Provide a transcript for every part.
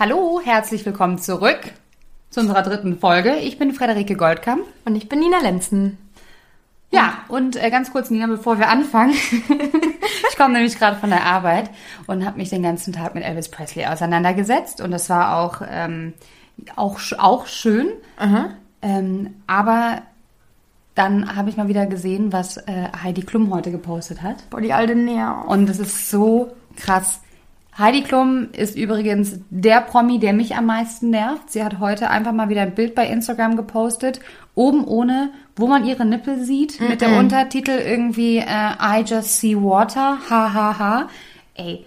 Hallo, herzlich willkommen zurück zu unserer dritten Folge. Ich bin Frederike Goldkamp. Und ich bin Nina Lenzen. Ja, und äh, ganz kurz, Nina, bevor wir anfangen. ich komme nämlich gerade von der Arbeit und habe mich den ganzen Tag mit Elvis Presley auseinandergesetzt. Und das war auch, ähm, auch, auch schön. Ähm, aber dann habe ich mal wieder gesehen, was äh, Heidi Klum heute gepostet hat. Boah, die alte Näher. Und das ist so krass. Heidi Klum ist übrigens der Promi, der mich am meisten nervt. Sie hat heute einfach mal wieder ein Bild bei Instagram gepostet, oben ohne, wo man ihre Nippel sieht, mit der Untertitel irgendwie äh, I just see water, ha ha ha. Ey,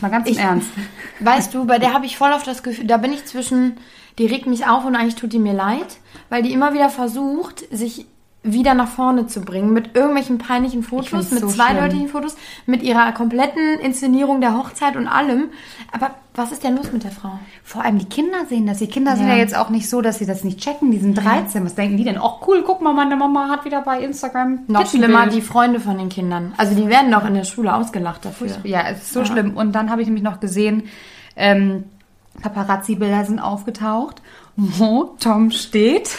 mal ganz im Ich- Ernst. Weißt du, bei der habe ich voll auf das Gefühl, da bin ich zwischen, die regt mich auf und eigentlich tut die mir leid, weil die immer wieder versucht, sich wieder nach vorne zu bringen mit irgendwelchen peinlichen Fotos, mit so zweideutigen schlimm. Fotos, mit ihrer kompletten Inszenierung der Hochzeit und allem. Aber was ist denn los mit der Frau? Vor allem die Kinder sehen das. Die Kinder sind Ja. ja jetzt auch nicht so, dass sie das nicht checken. Die sind 13. Was denken die denn? Oh cool, guck mal, meine Mama hat wieder bei Instagram Noch schlimmer, die Freunde von den Kindern. Also die werden doch in der Schule ausgelacht dafür. Ja, es ist so schlimm. Und dann habe ich nämlich noch gesehen, ähm, Paparazzi-Bilder sind aufgetaucht, wo Tom steht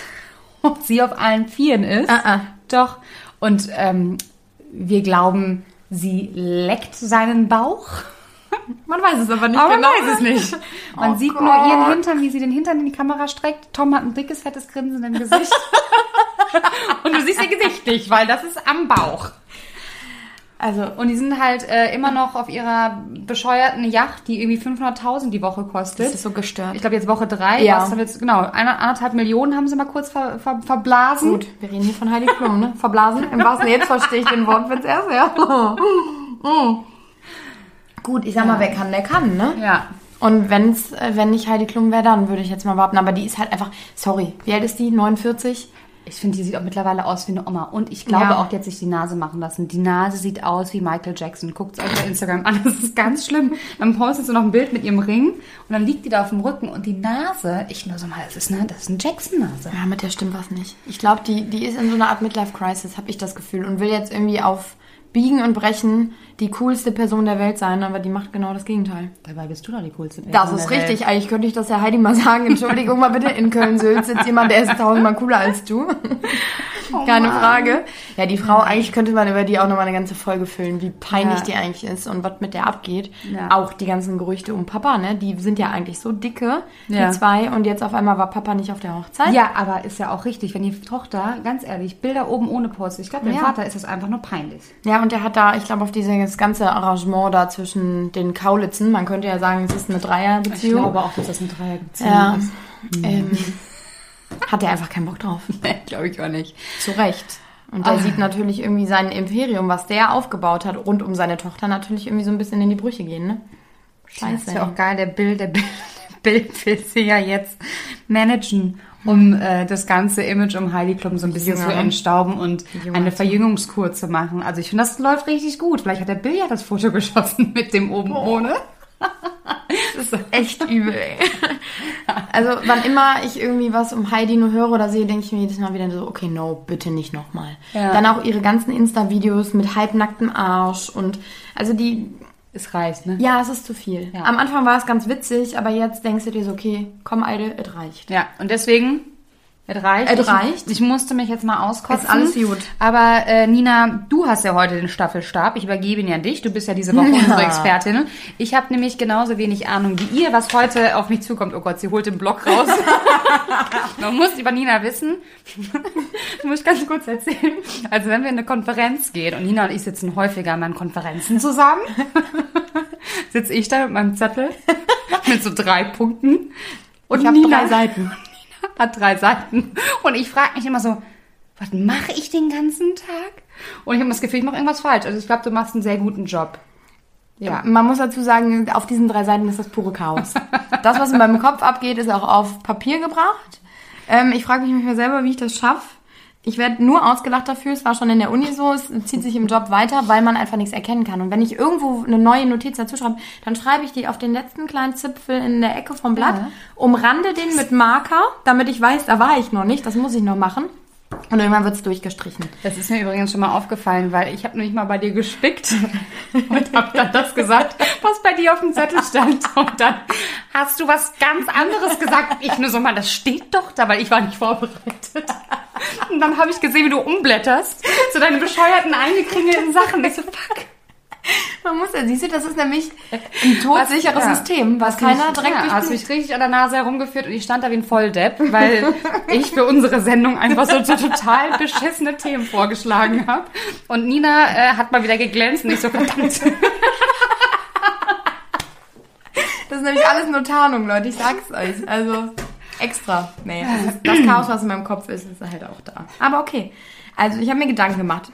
und sie auf allen Vieren ist. Ah, ah. Doch. Und ähm, wir glauben, sie leckt seinen Bauch. Man weiß es aber nicht Aber genau. man weiß es nicht. Man Oh sieht Gott. nur ihren Hintern, wie sie den Hintern in die Kamera streckt. Tom hat ein dickes, fettes Grinsen im Gesicht. und du siehst ihr Gesicht nicht, weil das ist am Bauch. Also, Und die sind halt äh, immer noch auf ihrer bescheuerten Yacht, die irgendwie 500.000 die Woche kostet. das ist so gestört. ich glaube jetzt Woche drei. Ja. Was haben jetzt, genau, eine, anderthalb Millionen haben sie mal kurz ver, ver, verblasen. Gut, wir reden hier von Heidi Klum, ne? Verblasen. Im wahrsten Jetzt verstehe ich den Wortwitz erst, ja. Mm. Gut, ich sag mal, wer kann, der kann, ne? Ja. Und wenn's, äh, wenn nicht Heidi Klum wäre, dann würde ich jetzt mal warten. Aber die ist halt einfach, sorry, wie alt ist die? 49? Ich finde, die sieht auch mittlerweile aus wie eine Oma. Und ich glaube Ja. auch, die hat sich die Nase machen lassen. Die Nase sieht aus wie Michael Jackson. Guckt es euch bei Instagram an. Das ist ganz schlimm. Dann postet sie noch ein Bild mit ihrem Ring und dann liegt die da auf dem Rücken und die Nase, ich nur so mal, das ist eine, das ist eine Jackson-Nase. Ja, mit der stimmt was nicht. Ich glaube, die, die ist in so einer Art Midlife-Crisis, habe ich das Gefühl. Und will jetzt irgendwie auf Biegen und Brechen die coolste Person der Welt sein, aber die macht genau das Gegenteil. Dabei bist du doch die coolste Das Person ist der Welt. richtig. Eigentlich könnte ich das ja Heidi mal sagen. Entschuldigung mal bitte, in Köln-Sülz sitzt jemand, der ist tausendmal cooler als du. Keine Frage. Ja, die Frau, eigentlich könnte man über die auch nochmal eine ganze Folge füllen, wie peinlich Ja. die eigentlich ist und was mit der abgeht. Ja. Auch die ganzen Gerüchte um Papa, ne? Die sind ja eigentlich so dicke, Ja. die zwei. Und jetzt auf einmal war Papa nicht auf der Hochzeit. Ja, aber ist ja auch richtig, wenn die Tochter, ganz ehrlich, Bilder oben ohne postet. Ich glaube, dem. Vater ist das einfach nur peinlich. Ja, und der hat da, ich glaube, auf dieses ganze Arrangement da zwischen den Kaulitzen, man könnte ja sagen, es ist eine Dreierbeziehung. auch, dass das eine Dreierbeziehung ja, ist. ähm, hat er einfach keinen Bock drauf. glaube ich auch nicht. Zu Recht. Und der sieht natürlich irgendwie sein Imperium, was der aufgebaut hat, rund um seine Tochter, natürlich irgendwie so ein bisschen in die Brüche gehen, ne? Das Scheiße. ist ja auch geil, der Bild, der Bild, der Bild will sie ja jetzt managen, um äh, das ganze Image um Heidi Klum so ein bisschen zu entstauben und Jüngere. eine Verjüngungskur zu machen. Also ich finde, das läuft richtig gut. Vielleicht hat der Bill ja das Foto geschossen mit dem oben ohne. Das ist echt übel, ey. Also, wann immer ich irgendwie was um Heidi nur höre oder sehe, denke ich mir jedes Mal wieder so, okay, no, bitte nicht nochmal. Ja. Dann auch ihre ganzen Insta-Videos mit halbnacktem Arsch und, also die, Es reicht, ne? ja, es ist zu viel. Ja. Am Anfang war es ganz witzig, aber jetzt denkst du dir so, okay, komm, Alte, es reicht. Ja, und deswegen, es reicht. Es ich, reicht. Ich musste mich jetzt mal auskotzen. Ist alles gut. Aber äh, Nina, du hast ja heute den Staffelstab. Ich übergebe ihn ja dich. Du bist ja diese Woche Ja. unsere Expertin. Ich habe nämlich genauso wenig Ahnung wie ihr, was heute auf mich zukommt. Oh Gott, sie holt den Block raus. Man muss über Nina wissen. Das muss ich ganz kurz erzählen. Also wenn wir in eine Konferenz gehen und Nina und ich sitzen häufiger in meinen Konferenzen zusammen, sitze ich da mit meinem Zettel mit so drei Punkten. Und Ich hab Nina drei Seiten. hat drei Seiten. Und ich frage mich immer so, was mache ich den ganzen Tag? Und ich habe das Gefühl, ich mache irgendwas falsch. Also ich glaube, du machst einen sehr guten Job. Ja. Man muss dazu sagen, auf diesen drei Seiten ist das pure Chaos. Das, was in meinem Kopf abgeht, ist auch auf Papier gebracht. Ähm, ich frage mich manchmal selber, wie ich das schaffe. Ich werde nur ausgelacht dafür. Es war schon in der Uni so. Es zieht sich im Job weiter, weil man einfach nichts erkennen kann. Und wenn ich irgendwo eine neue Notiz dazu schreibe, dann schreibe ich die auf den letzten kleinen Zipfel in der Ecke vom Blatt, Ja. umrande den mit Marker, damit ich weiß, da war ich noch nicht. Das muss ich noch machen. Und irgendwann wird's durchgestrichen. Das ist mir übrigens schon mal aufgefallen, weil ich habe nämlich mal bei dir gespickt und habe dann das gesagt, was bei dir auf dem Zettel stand. Und dann hast du was ganz anderes gesagt. Ich nur so, mal, das steht doch da, weil ich war nicht vorbereitet. Und dann habe ich gesehen, wie du umblätterst zu deinen bescheuerten eingekringelten Sachen. Ich so, fuck. Man muss ja, siehst du, das ist nämlich ein todsicheres ja. System, was keiner direkt ja, hast mich richtig an der Nase herumgeführt und ich stand da wie ein Volldepp, weil ich für unsere Sendung einfach so, total beschissene Themen vorgeschlagen habe. Und Nina äh, hat mal wieder geglänzt und ich so, verdammt. Das ist nämlich alles nur Tarnung, Leute, ich sag's euch. Also extra. Nee, das, das Chaos, was in meinem Kopf ist, ist halt auch da. Aber okay. Also ich habe mir Gedanken gemacht.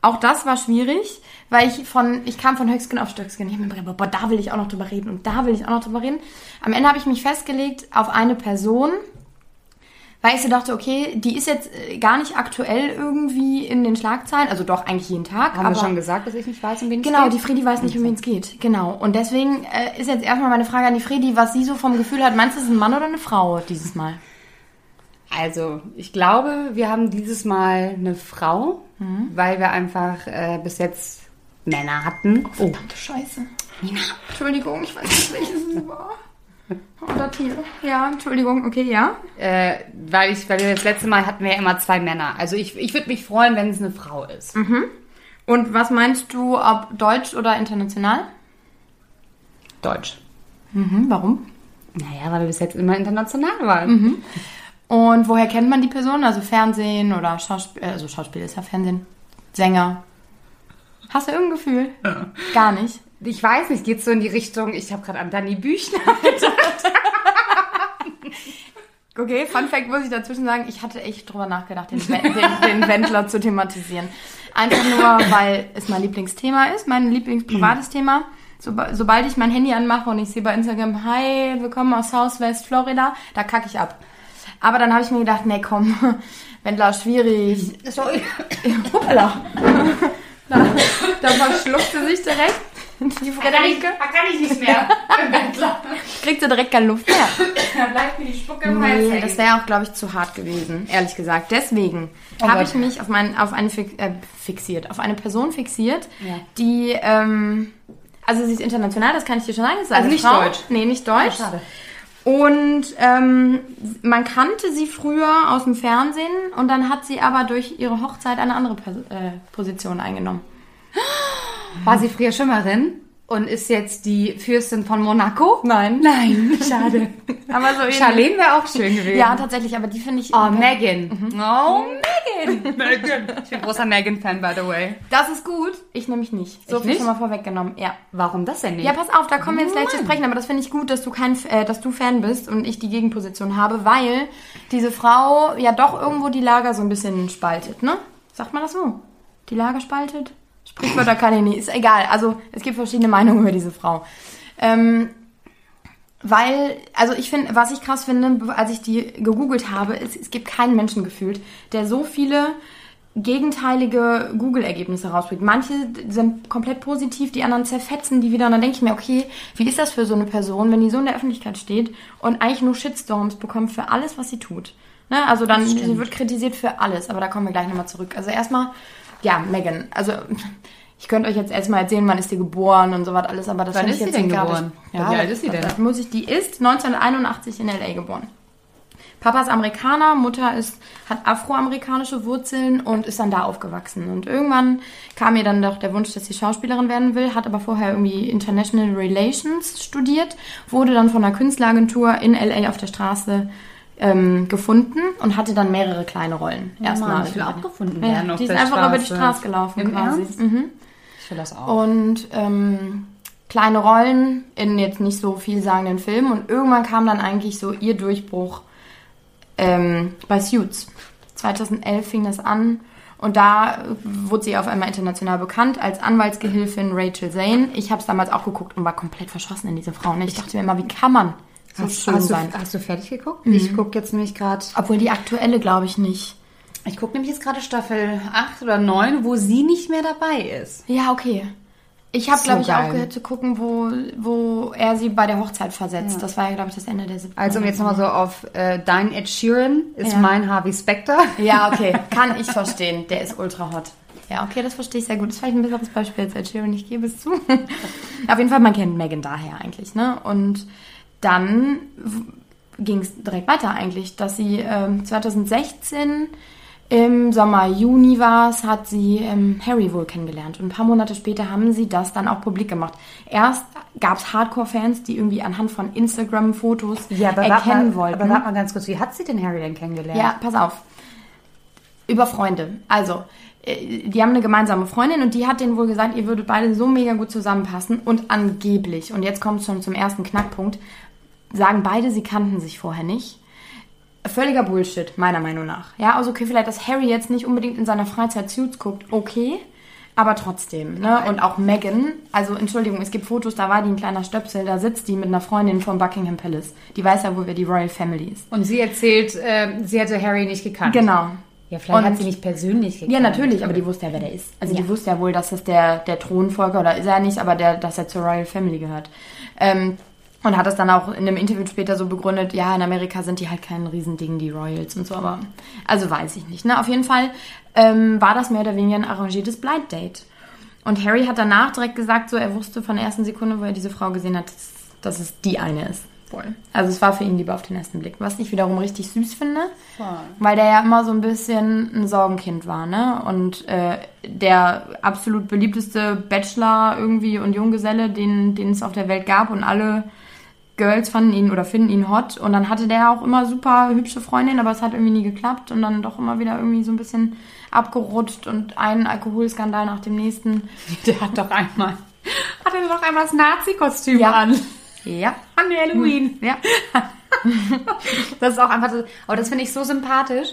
Auch das war schwierig, weil ich von, ich kam von Höchstgen auf Stöcksken. Ich habe mir gedacht, boah, da will ich auch noch drüber reden und da will ich auch noch drüber reden. Am Ende habe ich mich festgelegt auf eine Person, weil ich so dachte, okay, die ist jetzt äh, gar nicht aktuell irgendwie in den Schlagzeilen, also doch eigentlich jeden Tag. Haben wir schon gesagt, dass ich nicht weiß, um wen es Genau, geht? die Fredi weiß nicht, um wen es geht. Genau. Und deswegen äh, ist jetzt erstmal meine Frage an die Fredi, was sie so vom Gefühl hat. Meinst du, es ist ein Mann oder eine Frau dieses Mal? Also, ich glaube, wir haben dieses Mal eine Frau, weil wir einfach äh, bis jetzt Männer hatten. Oh, Verdammte Scheiße. Nina. Entschuldigung, ich weiß nicht, welches es war. Oder Tier. Ja, Entschuldigung, okay, ja. äh, weil ich, weil wir das letzte Mal hatten wir ja immer zwei Männer. Also ich, ich würde mich freuen, wenn es eine Frau ist. Und was meinst du, ob deutsch oder international? Deutsch. Mhm, warum? Naja, weil wir bis jetzt immer international waren. Und woher kennt man die Person? Also Fernsehen oder Schauspiel, also Schauspiel ist ja Fernsehen. Sänger. Hast du irgendein Gefühl? Gar nicht. Ich weiß nicht, geht so in die Richtung, ich habe gerade an Danny Büchner. Okay, Fun Fact muss ich dazwischen sagen, ich hatte echt drüber nachgedacht, den, den, den Wendler zu thematisieren. Einfach nur, weil es mein Lieblingsthema ist, mein Lieblingsprivates Thema. Soba- sobald ich mein Handy anmache und ich sehe bei Instagram, hi, willkommen aus Southwest Florida, da kacke ich ab. Aber dann habe ich mir gedacht, nee, komm, Wendler, schwierig. Sorry. Hoppala. Da, da verschluckt sie sich direkt. Die Frederike kann ich nicht mehr. kriegt sie direkt keine Luft mehr. da bleibt mir die Spucke im Hals Nee, das wäre auch, glaube ich, zu hart gewesen, ehrlich gesagt. Deswegen Oh habe ich mich auf, mein, auf eine fix, äh, fixiert, auf eine Person fixiert, Ja. die, ähm, also sie ist international, das kann ich dir schon sagen. Also nicht Frau. deutsch? Nee, nicht deutsch. Oh, schade. Und ähm, man kannte sie früher aus dem Fernsehen und dann hat sie aber durch ihre Hochzeit eine andere Pers äh, Position eingenommen. War sie früher Schimmerin und ist jetzt die Fürstin von Monaco? Nein. Nein, schade. Aber so. Charlene wäre auch schön gewesen. Ja, tatsächlich, aber die finde ich. Oh, Megan. Oh, Megan. Megan. Ich bin großer Megan-Fan, by the way. Das ist gut. Ich nämlich nicht. So Ich viel schon mal vorweggenommen. Ja. Warum das denn nicht? Ja, pass auf, da kommen wir jetzt gleich zu Mann. sprechen, aber das finde ich gut, dass du kein, äh, dass du Fan bist und ich die Gegenposition habe, weil diese Frau ja doch irgendwo die Lager so ein bisschen spaltet, ne? Sagt man das so? Die Lager spaltet? Sprichwörter kann ich nicht, ist egal. Also es gibt verschiedene Meinungen über diese Frau. Ähm, weil, also ich finde, was ich krass finde, als ich die gegoogelt habe, ist, es gibt keinen Menschen gefühlt, der so viele gegenteilige Google-Ergebnisse rausbringt. Manche sind komplett positiv, die anderen zerfetzen die wieder. Und dann denke ich mir, okay, wie ist das für so eine Person, wenn die so in der Öffentlichkeit steht und eigentlich nur Shitstorms bekommt für alles, was sie tut? Ne? Also dann, sie wird kritisiert für alles, aber da kommen wir gleich nochmal zurück. Also erstmal, ja, Megan, also ich könnte euch jetzt erstmal erzählen, wann ist die geboren und so was alles, aber das Wann ist sie jetzt denn geboren? Ja, Wie alt ist sie denn? Das muss ich, die ist 1981 in L.A. geboren. Papa ist Amerikaner, Mutter ist, hat afroamerikanische Wurzeln und ist dann da aufgewachsen. Und irgendwann kam ihr dann doch der Wunsch, dass sie Schauspielerin werden will, hat aber vorher irgendwie International Relations studiert, wurde dann von einer Künstleragentur in LA auf der Straße ähm, gefunden und hatte dann mehrere kleine Rollen. Erstmal. ich will auch gefunden Ja, werden die ist einfach über die Straße. Straße gelaufen Im quasi. Mhm. Ich will das auch. Und ähm, kleine Rollen in jetzt nicht so vielsagenden Filmen. Und irgendwann kam dann eigentlich so ihr Durchbruch ähm, bei Suits. 2011 fing das an. Und da wurde sie auf einmal international bekannt als Anwaltsgehilfin Rachel Zane. Ich habe es damals auch geguckt und war komplett verschossen in diese Frau. Und ich dachte mir immer, wie kann man Hast, schön hast, sein? du, hast du fertig geguckt? Ich gucke jetzt nämlich gerade. Obwohl die aktuelle, glaube ich, nicht. Ich gucke nämlich jetzt gerade Staffel 8 oder 9, wo sie nicht mehr dabei ist. Ja, okay. Ich habe, So glaube ich, auch geil. gehört zu gucken, wo, wo er sie bei der Hochzeit versetzt. Das war ja, glaube ich, das Ende der siebten. Also um jetzt nochmal so auf äh, dein Ed Sheeran ist Ja. mein Harvey Specter. Ja, okay, kann ich verstehen. Der ist ultra hot. Ja, okay, das verstehe ich sehr gut. Das ist vielleicht ein besseres Beispiel als Ed Sheeran, ich gebe es zu. Auf jeden Fall, man kennt Megan daher eigentlich, ne? Und dann ging es direkt weiter eigentlich, dass sie ähm, 2016 im Sommer, Juni war es, hat sie ähm, Harry wohl kennengelernt. Und ein paar Monate später haben sie das dann auch publik gemacht. Erst gab es Hardcore-Fans, die irgendwie anhand von Instagram-Fotos erkennen wollten. aber warte mal ganz kurz, wie hat sie den Harry denn kennengelernt? Ja, pass auf. Über Freunde. Also, äh, die haben eine gemeinsame Freundin und die hat denen wohl gesagt, ihr würdet beide so mega gut zusammenpassen. Und angeblich, und jetzt kommt es schon zum ersten Knackpunkt, sagen beide, sie kannten sich vorher nicht. Völliger Bullshit, meiner Meinung nach. Ja, also okay, vielleicht, dass Harry jetzt nicht unbedingt in seiner Freizeit Suits guckt, okay. Aber trotzdem, ne? Und auch Megan, also Entschuldigung, es gibt Fotos, da war die ein kleiner Stöpsel, da sitzt die mit einer Freundin vom Buckingham Palace. Die weiß ja, wo wir die Royal Family ist. Und sie erzählt, äh, sie hätte Harry nicht gekannt. Genau. Ja, vielleicht hat Und- sie nicht persönlich gekannt. Ja, natürlich, aber die wusste ja, wer der ist. Also die wusste ja wohl, dass das der, der Thronfolger, oder ist er nicht, aber der, dass er zur Royal Family gehört. Ähm, und hat das dann auch in einem Interview später so begründet, ja, in Amerika sind die halt kein Riesending, die Royals und so, aber also weiß ich nicht. Ne? Auf jeden Fall ähm, war das mehr oder weniger ein arrangiertes Blind Date. Und Harry hat danach direkt gesagt, so er wusste von der ersten Sekunde, wo er diese Frau gesehen hat, dass, dass es die eine ist. Voll. Also es war für ihn lieber auf den ersten Blick. Was ich wiederum richtig süß finde, weil der ja immer so ein bisschen ein Sorgenkind war, ne? Und äh, der absolut beliebteste Bachelor irgendwie und Junggeselle, den, den es auf der Welt gab und alle Girls fanden ihn oder finden ihn hot. Und dann hatte der auch immer super hübsche Freundin, aber es hat irgendwie nie geklappt und dann doch immer wieder irgendwie so ein bisschen abgerutscht und einen Alkoholskandal nach dem nächsten. Der hat doch einmal, hat er doch einmal das Nazi-Kostüm Ja. an. Ja. An Halloween. Ja. Das ist auch einfach so, aber das finde ich so sympathisch.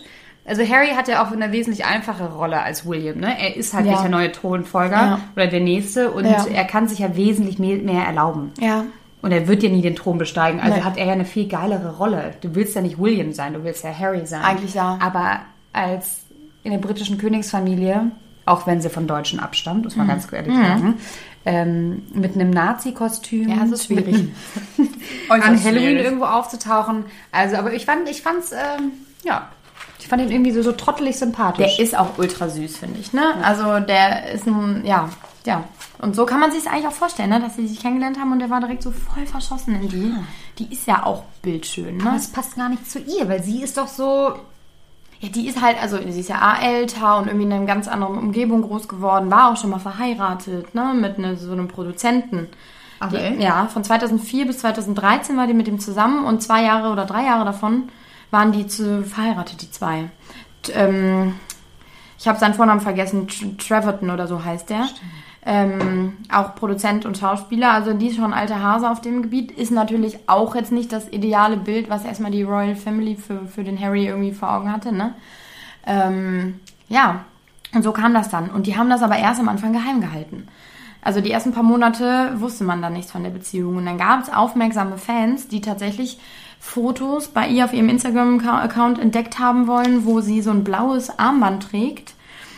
Also Harry hat ja auch eine wesentlich einfache Rolle als William, ne? Er ist halt Ja. nicht der neue Thronfolger Ja. oder der nächste und er kann sich ja wesentlich mehr, mehr erlauben. Ja. Und er wird ja nie den Thron besteigen. Also Nee. hat er ja eine viel geilere Rolle. Du willst ja nicht William sein, du willst ja Harry sein. Eigentlich ja. Aber als in der britischen Königsfamilie, auch wenn sie von Deutschen abstammt, muss man ganz ehrlich sagen, ähm, mit einem Nazi-Kostüm. Mhm. Ja, es ist schwierig. an Halloween irgendwo aufzutauchen. Also, aber ich fand, ich fand's, ähm, ja, ich fand ihn irgendwie so, so trottelig sympathisch. Der ist auch ultra süß, finde ich, ne? Also der ist ein, ja, ja. Und so kann man sich es eigentlich auch vorstellen, ne? Dass sie sich kennengelernt haben und der war direkt so voll verschossen in die. Die ist ja auch bildschön, aber ne? es passt gar nicht zu ihr, weil sie ist doch so. Ja, die ist halt, also sie ist ja A älter und irgendwie in einer ganz anderen Umgebung groß geworden, war auch schon mal verheiratet, ne? Mit ne, so einem Produzenten. Okay. Die, ja, von 2004 bis 2013 war die mit ihm zusammen und zwei Jahre oder drei Jahre davon waren die zu verheiratet, die zwei. T ähm, ich habe seinen Vornamen vergessen, Tr Treverton oder so heißt der. Ähm, auch Produzent und Schauspieler, also die ist schon ein alter Hase auf dem Gebiet, ist natürlich auch jetzt nicht das ideale Bild, was erstmal die Royal Family für, für den Harry irgendwie vor Augen hatte, ne? Ähm, ja, und so kam das dann. Und die haben das aber erst am Anfang geheim gehalten. Also die ersten paar Monate wusste man da nichts von der Beziehung. Und dann gab es aufmerksame Fans, die tatsächlich Fotos bei ihr auf ihrem Instagram-Account entdeckt haben wollen, wo sie so ein blaues Armband trägt.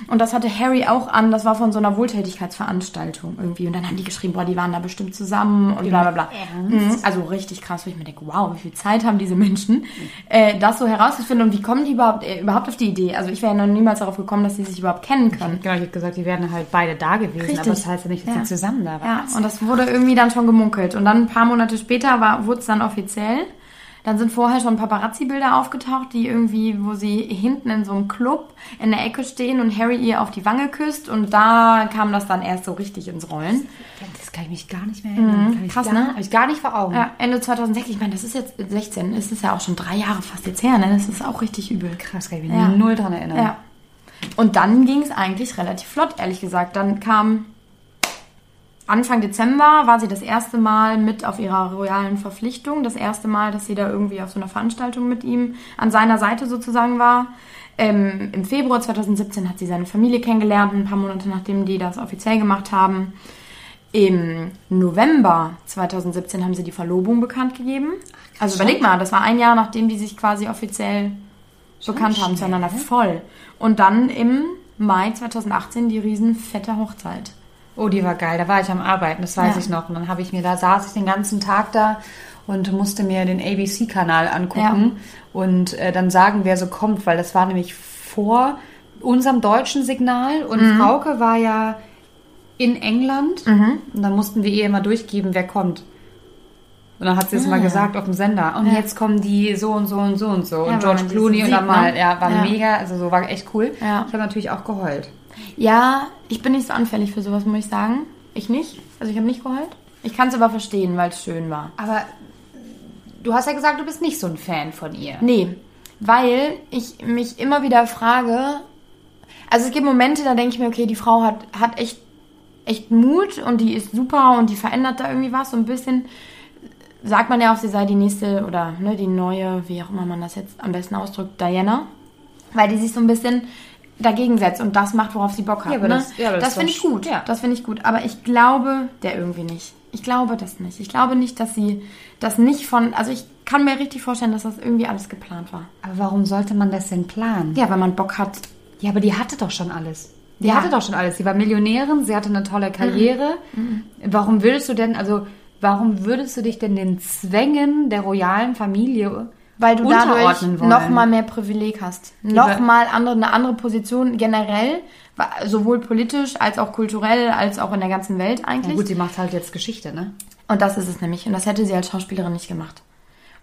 Und das hatte Harry auch an, das war von so einer Wohltätigkeitsveranstaltung irgendwie. Und dann haben die geschrieben, boah, die waren da bestimmt zusammen und bla bla bla. Mhm. Also richtig krass, wo ich mir denke, wow, wie viel Zeit haben diese Menschen, äh, das so herauszufinden und wie kommen die überhaupt, äh, überhaupt auf die Idee? Also ich wäre ja noch niemals darauf gekommen, dass sie sich überhaupt kennen können. Genau, ich habe gesagt, die wären halt beide da gewesen, Richtig. aber das heißt ja nicht, dass Ja. sie zusammen da waren. Ja, und das wurde irgendwie dann schon gemunkelt. Und dann ein paar Monate später war, wurde es dann offiziell. Dann sind vorher schon Paparazzi-Bilder aufgetaucht, die irgendwie, wo sie hinten in so einem Club in der Ecke stehen und Harry ihr auf die Wange küsst. Und da kam das dann erst so richtig ins Rollen. Das kann ich mich gar nicht mehr erinnern. Ich krass, gar, ne? Habe ich gar nicht vor Augen. Ja, Ende 2006. Ich meine, das ist jetzt 16. Es ist ja auch schon drei Jahre fast jetzt her. Ne? Das ist auch richtig übel. Krass, kann ich mich Ja. null dran erinnern. Ja. Und dann ging es eigentlich relativ flott, ehrlich gesagt. Dann kam Anfang Dezember, war sie das erste Mal mit auf ihrer royalen Verpflichtung. Das erste Mal, dass sie da irgendwie auf so einer Veranstaltung mit ihm an seiner Seite sozusagen war. Ähm, Im Februar 2017 hat sie seine Familie kennengelernt, ein paar Monate nachdem die das offiziell gemacht haben. Im November 2017 haben sie die Verlobung bekannt gegeben. Also überleg mal, das war ein Jahr, nachdem die sich quasi offiziell bekannt haben zueinander. Voll. Und dann im Mai 2018 die riesen fette Hochzeit. Oh, die war geil. Da war ich am Arbeiten, das weiß Ja. ich noch. Und dann habe ich mir, da saß ich den ganzen Tag da und musste mir den ABC-Kanal angucken und äh, dann sagen, wer so kommt, weil das war nämlich vor unserem deutschen Signal und Mhm. Frauke war ja in England und dann mussten wir ihr immer durchgeben, wer kommt. Und dann hat sie es Ah. mal gesagt auf dem Sender. Und Ja. jetzt kommen die so und so und so und so. Ja, und George Clooney und dann mal, ne? ja, war Ja. mega, also so war echt cool. Ja. Ich habe natürlich auch geheult. Ja, ich bin nicht so anfällig für sowas, muss ich sagen. Ich nicht. Also ich habe nicht geheult. Ich kann es aber verstehen, weil es schön war. Aber du hast ja gesagt, du bist nicht so ein Fan von ihr. Nee, weil ich mich immer wieder frage, also es gibt Momente, da denke ich mir, okay, die Frau hat, hat echt, echt Mut und die ist super und die verändert da irgendwie was so ein bisschen. Sagt man ja auch, sie sei die nächste oder ne, die neue, wie auch immer man das jetzt am besten ausdrückt, Diana. Weil die sich so ein bisschen dagegen setzt und das macht, worauf sie Bock hat. Ja, ne? das- ja, das das finde ich gut. ja. Das finde ich gut. Aber ich glaube der irgendwie nicht. Ich glaube das nicht. Ich glaube nicht, dass sie das nicht von. Also ich kann mir richtig vorstellen, dass das irgendwie alles geplant war. Aber warum sollte man das denn planen? Ja, wenn man Bock hat. Ja, aber die hatte doch schon alles. Die Ja. hatte doch schon alles. Sie war Millionärin, sie hatte eine tolle Karriere. Warum würdest du denn, also warum würdest du dich denn den Zwängen der royalen Familie Weil du dadurch noch mal mehr Privileg hast. Noch mal andere, eine andere Position generell, sowohl politisch als auch kulturell, als auch in der ganzen Welt Na eigentlich. gut, sie macht halt jetzt Geschichte, ne? Und das ist es nämlich. Und das hätte sie als Schauspielerin nicht gemacht.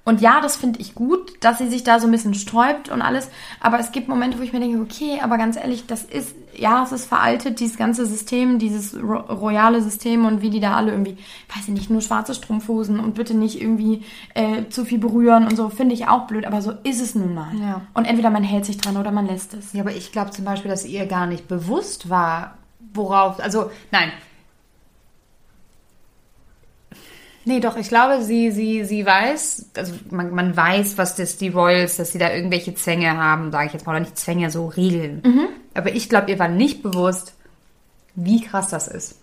Und ja, das finde ich gut, dass sie sich da so ein bisschen sträubt und alles. Aber es gibt Momente, wo ich mir denke, okay, aber ganz ehrlich, das ist, ja, es ist veraltet, dieses ganze System, dieses ro royale System und wie die da alle irgendwie, weiß ich nicht, nur schwarze Strumpfhosen und bitte nicht irgendwie äh, zu viel berühren und so, finde ich auch blöd. Aber so ist es nun mal. Ja. Und entweder man hält sich dran oder man lässt es. Ja, aber ich glaube zum Beispiel, dass ihr gar nicht bewusst war, worauf, also nein. Nee, doch, ich glaube, sie, sie, sie weiß, also man, man weiß, was das die Royals, dass sie da irgendwelche Zwänge haben, sage ich jetzt mal, oder nicht Zwänge, so Regeln. Aber ich glaube, ihr war nicht bewusst, wie krass das ist.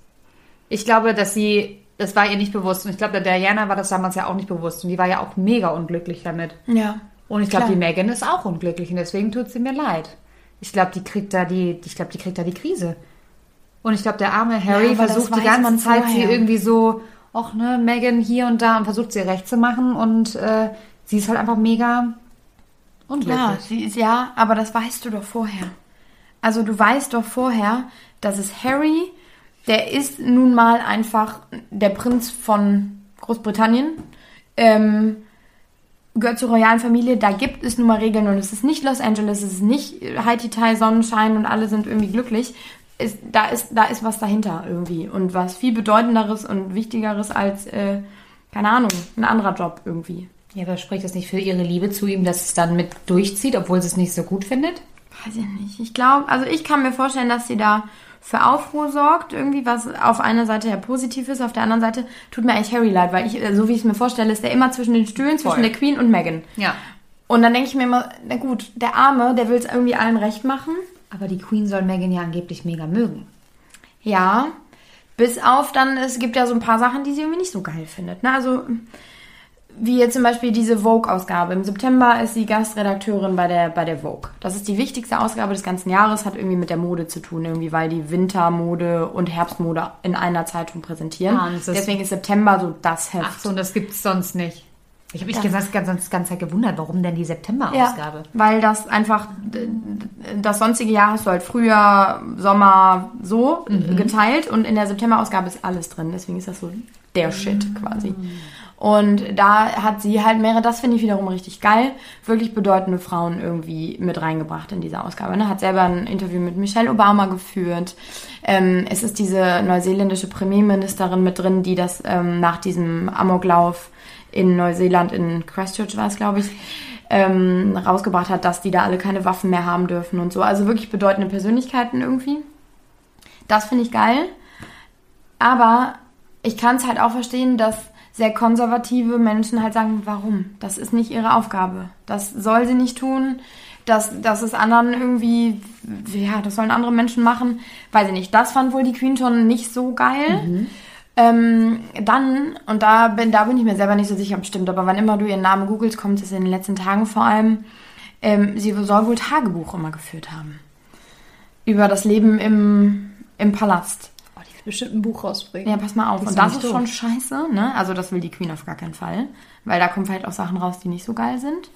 Ich glaube, dass sie, das war ihr nicht bewusst. Und ich glaube, der Diana war das damals ja auch nicht bewusst. Und die war ja auch mega unglücklich damit. Ja. Und ich glaube, die Megan ist auch unglücklich und deswegen tut sie mir leid. Ich glaube, die kriegt da die, ich glaube, die kriegt da die Krise. Und ich glaube, der arme Harry das versucht die ganze Zeit sie irgendwie so, ach ne, Megan hier und da und versucht sie recht zu machen und äh, sie ist halt einfach mega unglücklich. Ja, sie ist ja, aber das weißt du doch vorher. Also du weißt doch vorher, dass es Harry, der ist nun mal einfach der Prinz von Großbritannien, ähm, gehört zur royalen Familie, da gibt es nun mal Regeln und es ist nicht Los Angeles, es ist nicht Haiti-Tai, Sonnenschein und alle sind irgendwie glücklich. Ist, da, ist, da ist was dahinter irgendwie und was viel bedeutenderes und wichtigeres als, äh, keine Ahnung, ein anderer Job irgendwie. Ja, aber spricht das nicht für ihre Liebe zu ihm, dass es dann mit durchzieht, obwohl sie es nicht so gut findet? Weiß ich nicht. Ich glaube, also ich kann mir vorstellen, dass sie da für Aufruhr sorgt, irgendwie, was auf einer Seite ja positiv ist, auf der anderen Seite tut mir eigentlich Harry leid, weil ich, äh, so wie ich es mir vorstelle, ist der immer zwischen den Stühlen, zwischen Voll. der Queen und Meghan. Ja. Und dann denke ich mir immer, na gut, der Arme, der will es irgendwie allen recht machen. Aber die Queen soll Megan ja angeblich mega mögen. Ja. Bis auf dann, es gibt ja so ein paar Sachen, die sie irgendwie nicht so geil findet. Ne? Also, wie jetzt zum Beispiel diese Vogue-Ausgabe. Im September ist sie Gastredakteurin bei der, bei der Vogue. Das ist die wichtigste Ausgabe des ganzen Jahres, hat irgendwie mit der Mode zu tun, irgendwie, weil die Wintermode und Herbstmode in einer Zeitung präsentieren. Ah, es ist- Deswegen ist September so das Heft. Ach so, und das gibt's sonst nicht. Ich habe mich Das- ganz, ganz, gewundert, warum denn die September-Ausgabe? Ja, weil das einfach, das sonstige Jahr hast du halt Frühjahr, Sommer so Mhm. geteilt und in der September-Ausgabe ist alles drin. Deswegen ist das so der Shit quasi. Und da hat sie halt mehrere, das finde ich wiederum richtig geil, wirklich bedeutende Frauen irgendwie mit reingebracht in diese Ausgabe. Ne? Hat selber ein Interview mit Michelle Obama geführt. Ähm, es ist diese neuseeländische Premierministerin mit drin, die das ähm, nach diesem Amoklauf in Neuseeland, in Christchurch war es, glaube ich, ähm, rausgebracht hat, dass die da alle keine Waffen mehr haben dürfen und so. Also wirklich bedeutende Persönlichkeiten irgendwie. Das finde ich geil. Aber ich kann es halt auch verstehen, dass sehr konservative Menschen halt sagen, warum? Das ist nicht ihre Aufgabe. Das soll sie nicht tun. Das, das ist anderen irgendwie, ja, das sollen andere Menschen machen. Weiß ich nicht. Das fand wohl die Queen schon nicht so geil. Ähm, dann, und da bin, da bin ich mir selber nicht so sicher, ob stimmt, aber wann immer du ihren Namen googelst, kommt es in den letzten Tagen vor allem, ähm, sie soll wohl Tagebuch immer geführt haben. Über das Leben im, im Palast. Oh, die wird bestimmt ein Buch rausbringen. Ja, pass mal auf. Und das ist doof. schon scheiße, ne? Also das will die Queen auf gar keinen Fall. Weil da kommen vielleicht auch Sachen raus, die nicht so geil sind.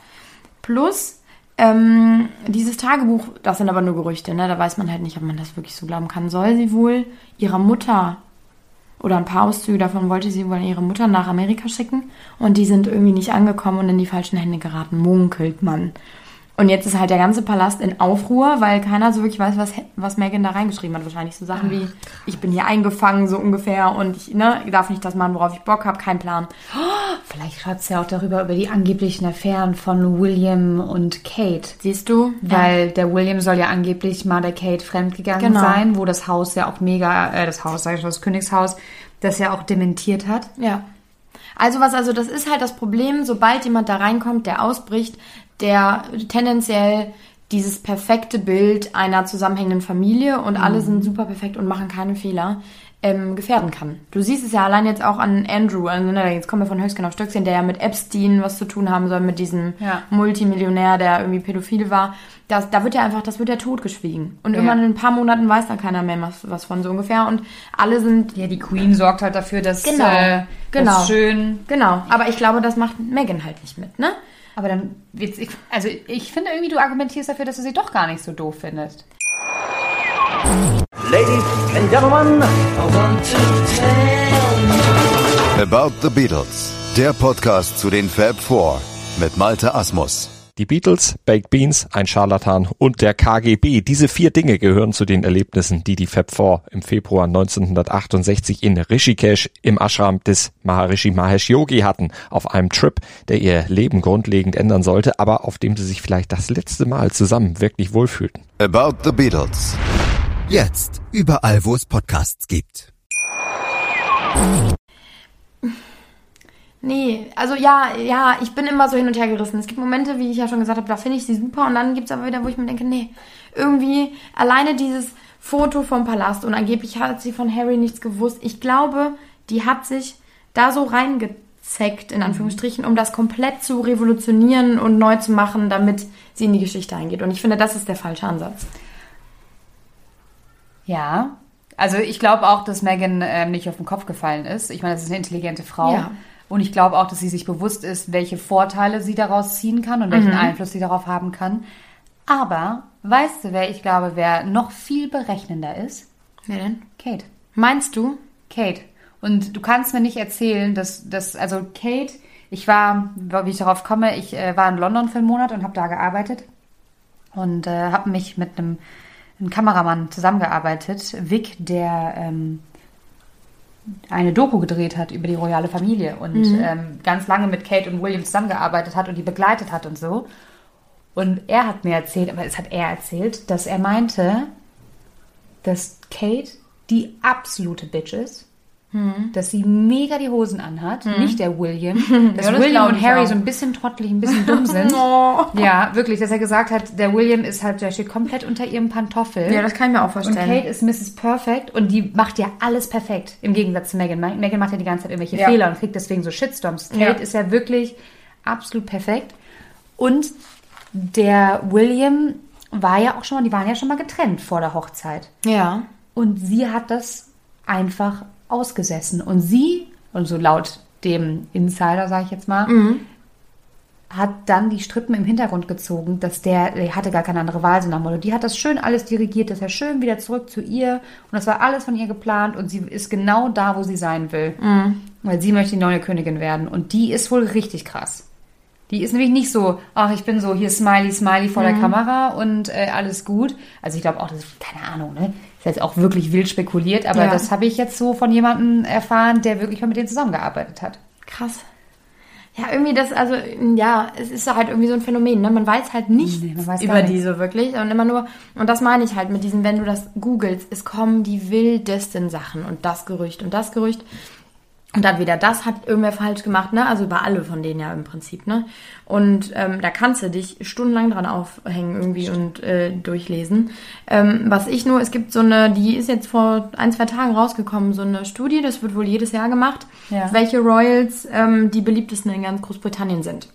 Plus, ähm, dieses Tagebuch, das sind aber nur Gerüchte, ne? Da weiß man halt nicht, ob man das wirklich so glauben kann. Soll sie wohl ihrer Mutter oder ein paar Auszüge davon wollte sie wohl ihre Mutter nach Amerika schicken und die sind irgendwie nicht angekommen und in die falschen Hände geraten, munkelt man. Und jetzt ist halt der ganze Palast in Aufruhr, weil keiner so wirklich weiß, was, was Megan da reingeschrieben hat. Wahrscheinlich so Sachen wie, ich bin hier eingefangen, so ungefähr, und ich ne, darf nicht das machen, worauf ich Bock habe, kein Plan. Vielleicht schreibt sie ja auch darüber, über die angeblichen Affären von William und Kate. Siehst du? Weil der William soll ja angeblich mal der Kate fremdgegangen Genau. sein, wo das Haus ja auch mega, äh, das Haus, sag ich schon, das Königshaus, das ja auch dementiert hat. Ja. Also was, also das ist halt das Problem, sobald jemand da reinkommt, der ausbricht, der tendenziell dieses perfekte Bild einer zusammenhängenden Familie und alle sind super perfekt und machen keine Fehler, ähm, gefährden kann. Du siehst es ja allein jetzt auch an Andrew, also ne, jetzt kommen wir von Höchstgen auf Stöckchen, der ja mit Epstein was zu tun haben soll, mit diesem Ja. Multimillionär, der irgendwie pädophil war. Das, da wird ja einfach, das wird ja totgeschwiegen. Und Ja. irgendwann in ein paar Monaten weiß da keiner mehr was, was von so ungefähr. Und alle sind Ja, die Queen sorgt halt dafür, dass Genau, äh, genau. das schön. Genau, aber ich glaube, das macht Megan halt nicht mit, ne? Aber dann wird's, ich, also ich finde irgendwie, du argumentierst dafür, dass du sie doch gar nicht so doof findest. Ladies and gentlemen, I want to tell About the Beatles, der Podcast zu den Fab Four mit Malte Asmus. Die Beatles, Baked Beans, ein Scharlatan und der KGB. Diese vier Dinge gehören zu den Erlebnissen, die die Fab Four im Februar 1968 in Rishikesh im Ashram des Maharishi Mahesh Yogi hatten. Auf einem Trip, der ihr Leben grundlegend ändern sollte, aber auf dem sie sich vielleicht das letzte Mal zusammen wirklich wohlfühlten. About the Beatles. Jetzt überall, wo es Podcasts gibt. Nee, also ja, ja, ich bin immer so hin und her gerissen. Es gibt Momente, wie ich ja schon gesagt habe, da finde ich sie super und dann gibt es aber wieder, wo ich mir denke, nee, irgendwie alleine dieses Foto vom Palast und angeblich hat sie von Harry nichts gewusst. Ich glaube, die hat sich da so reingezeckt, in Anführungsstrichen, um das komplett zu revolutionieren und neu zu machen, damit sie in die Geschichte eingeht. Und ich finde, das ist der falsche Ansatz. Ja. Also ich glaube auch, dass Megan ähm, nicht auf den Kopf gefallen ist. Ich meine, das ist eine intelligente Frau. Ja. Und ich glaube auch, dass sie sich bewusst ist, welche Vorteile sie daraus ziehen kann und welchen Mhm. Einfluss sie darauf haben kann. Aber weißt du, wer ich glaube, wer noch viel berechnender ist? Wer denn? Kate. Meinst du? Kate. Und du kannst mir nicht erzählen, dass, dass also Kate, ich war, wie ich darauf komme, ich äh, war in London für einen Monat und habe da gearbeitet und äh, habe mich mit einem, einem Kameramann zusammengearbeitet, Vic, der ähm, eine Doku gedreht hat über die royale Familie und ähm, ganz lange mit Kate und William zusammengearbeitet hat und die begleitet hat und so. Und er hat mir erzählt, aber es hat er erzählt, dass er meinte, dass Kate die absolute Bitch ist. Dass sie mega die Hosen anhat, nicht der William. Dass Ja, das William und Harry auch. so ein bisschen trottelig, ein bisschen dumm sind. Oh. Ja, wirklich, dass er gesagt hat, der William ist halt, der steht komplett unter ihrem Pantoffel. Ja, das kann ich mir auch und vorstellen. Kate ist Mrs. Perfect und die macht ja alles perfekt. Im Gegensatz zu Megan. Me- Megan macht ja die ganze Zeit irgendwelche Ja. Fehler und kriegt deswegen so Shitstorms. Kate Ja. ist ja wirklich absolut perfekt. Und der William war ja auch schon mal, die waren ja schon mal getrennt vor der Hochzeit. ja. Und sie hat das einfach ausgesessen. Und sie, und so laut dem Insider, sage ich jetzt mal, hat dann die Strippen im Hintergrund gezogen, dass der, der hatte gar keine andere Wahl, so nach Motto. Die hat das schön alles dirigiert, dass er schön wieder zurück zu ihr. Und das war alles von ihr geplant und sie ist genau da, wo sie sein will. Weil sie möchte die neue Königin werden. Und die ist wohl richtig krass. Die ist nämlich nicht so, ach, ich bin so hier Smiley, Smiley vor der Kamera und äh, alles gut. Also ich glaube auch, das ist, keine Ahnung, ne? Ist jetzt auch wirklich wild spekuliert, aber Ja. das habe ich jetzt so von jemandem erfahren, der wirklich mal mit denen zusammengearbeitet hat. Krass. Ja, irgendwie das, also, ja, es ist halt irgendwie so ein Phänomen, ne? Man weiß halt nichts Nee, weiß über nichts. die so wirklich. Und immer nur, und das meine ich halt mit diesem, wenn du das googelst, es kommen die wildesten Sachen und das Gerücht und das Gerücht. Und dann wieder, das hat irgendwer falsch gemacht, ne? Also über alle von denen ja im Prinzip, ne? Und ähm, da kannst du dich stundenlang dran aufhängen irgendwie und äh, durchlesen. Ähm, was ich nur, es gibt so eine, die ist jetzt vor ein, zwei Tagen rausgekommen, so eine Studie, das wird wohl jedes Jahr gemacht, Ja. welche Royals ähm, die beliebtesten in ganz Großbritannien sind.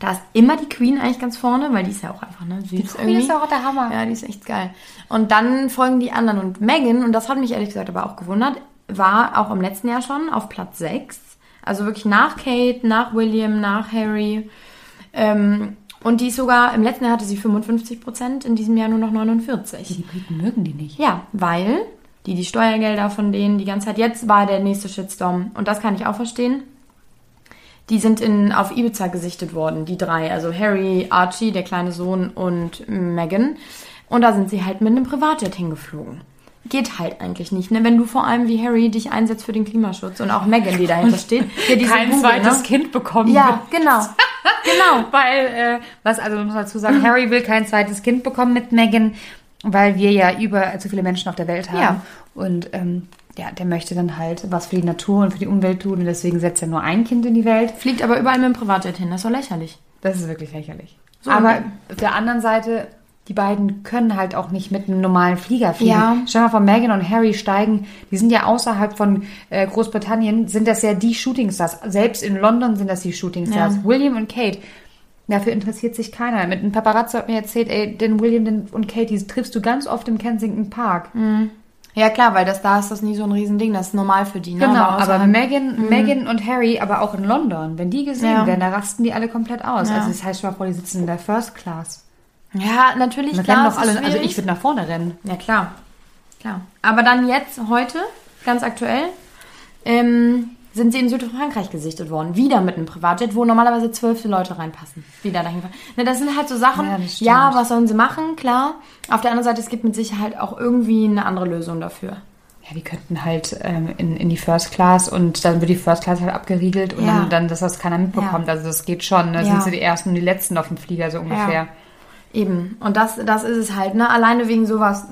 Da ist immer die Queen eigentlich ganz vorne, weil die ist ja auch einfach, ne, süß Die Queen irgendwie. ist auch der Hammer. Ja, die ist echt geil. Und dann folgen die anderen. Und Megan, und das hat mich ehrlich gesagt aber auch gewundert, war auch im letzten Jahr schon auf Platz 6. Also wirklich nach Kate, nach William, nach Harry. Ähm, und die ist sogar, im letzten Jahr hatte sie 55 Prozent, in diesem Jahr nur noch 49. Die Briten mögen die nicht. Ja, weil die die Steuergelder von denen die ganze Zeit, jetzt war der nächste Shitstorm. Und das kann ich auch verstehen. Die sind in, auf Ibiza gesichtet worden, die drei. Also Harry, Archie, der kleine Sohn und Megan. Und da sind sie halt mit einem Privatjet hingeflogen. Geht halt eigentlich nicht, ne? Wenn du vor allem wie Harry dich einsetzt für den Klimaschutz und auch Megan, die dahinter steht. Diese Kein Google, zweites ne? Kind bekommen Ja, genau. genau. Weil, äh, was, also man muss dazu sagen, Harry will kein zweites Kind bekommen mit Meghan, weil wir ja über zu viele Menschen auf der Welt haben. Ja. Und ähm, ja, der möchte dann halt was für die Natur und für die Umwelt tun und deswegen setzt er nur ein Kind in die Welt. Fliegt aber überall mit dem Privatjet hin, das ist doch lächerlich. Das ist wirklich lächerlich. So, Aber und- auf der anderen Seite, die beiden können halt auch nicht mit einem normalen Flieger fliegen. Ja. Stell mal vor, Meghan und Harry steigen, die sind ja außerhalb von äh, Großbritannien, sind das ja die Shootingstars. Selbst in London sind das die Shootingstars. Ja. William und Kate. Dafür interessiert sich keiner. Mit einem Paparazzo hat mir erzählt, ey, den William und Kate, die triffst du ganz oft im Kensington Park. Ja, klar, weil das da ist das nie so ein Riesending, das ist normal für die, ne? Genau, aber, außerhalb- Meghan, Meghan und Harry, aber auch in London, wenn die gesehen Ja. werden, da rasten die alle komplett aus. Ja. Also das heißt, dir mal vor, die sitzen in der First Class. Ja, natürlich, Wir klar. rennen doch alle, also ich würde nach vorne rennen. Ja, klar. Klar. Aber dann jetzt, heute, ganz aktuell, ähm, sind sie in Südfrankreich gesichtet worden. Wieder mit einem Privatjet, wo normalerweise zwölf Leute reinpassen. Wieder dahin fahren. Ne, das sind halt so Sachen. Ja, Ja, das stimmt. was sollen sie machen? Klar. Auf der anderen Seite, es gibt mit Sicherheit auch irgendwie eine andere Lösung dafür. Ja, die könnten halt ähm, in, in die First Class und dann wird die First Class halt abgeriegelt und Ja. dann, dass das keiner mitbekommt. Ja. Also das geht schon. Da Ja. sind sie die Ersten und die Letzten auf dem Flieger, so ungefähr. Eben. Und das, das ist es halt, ne? Alleine wegen sowas.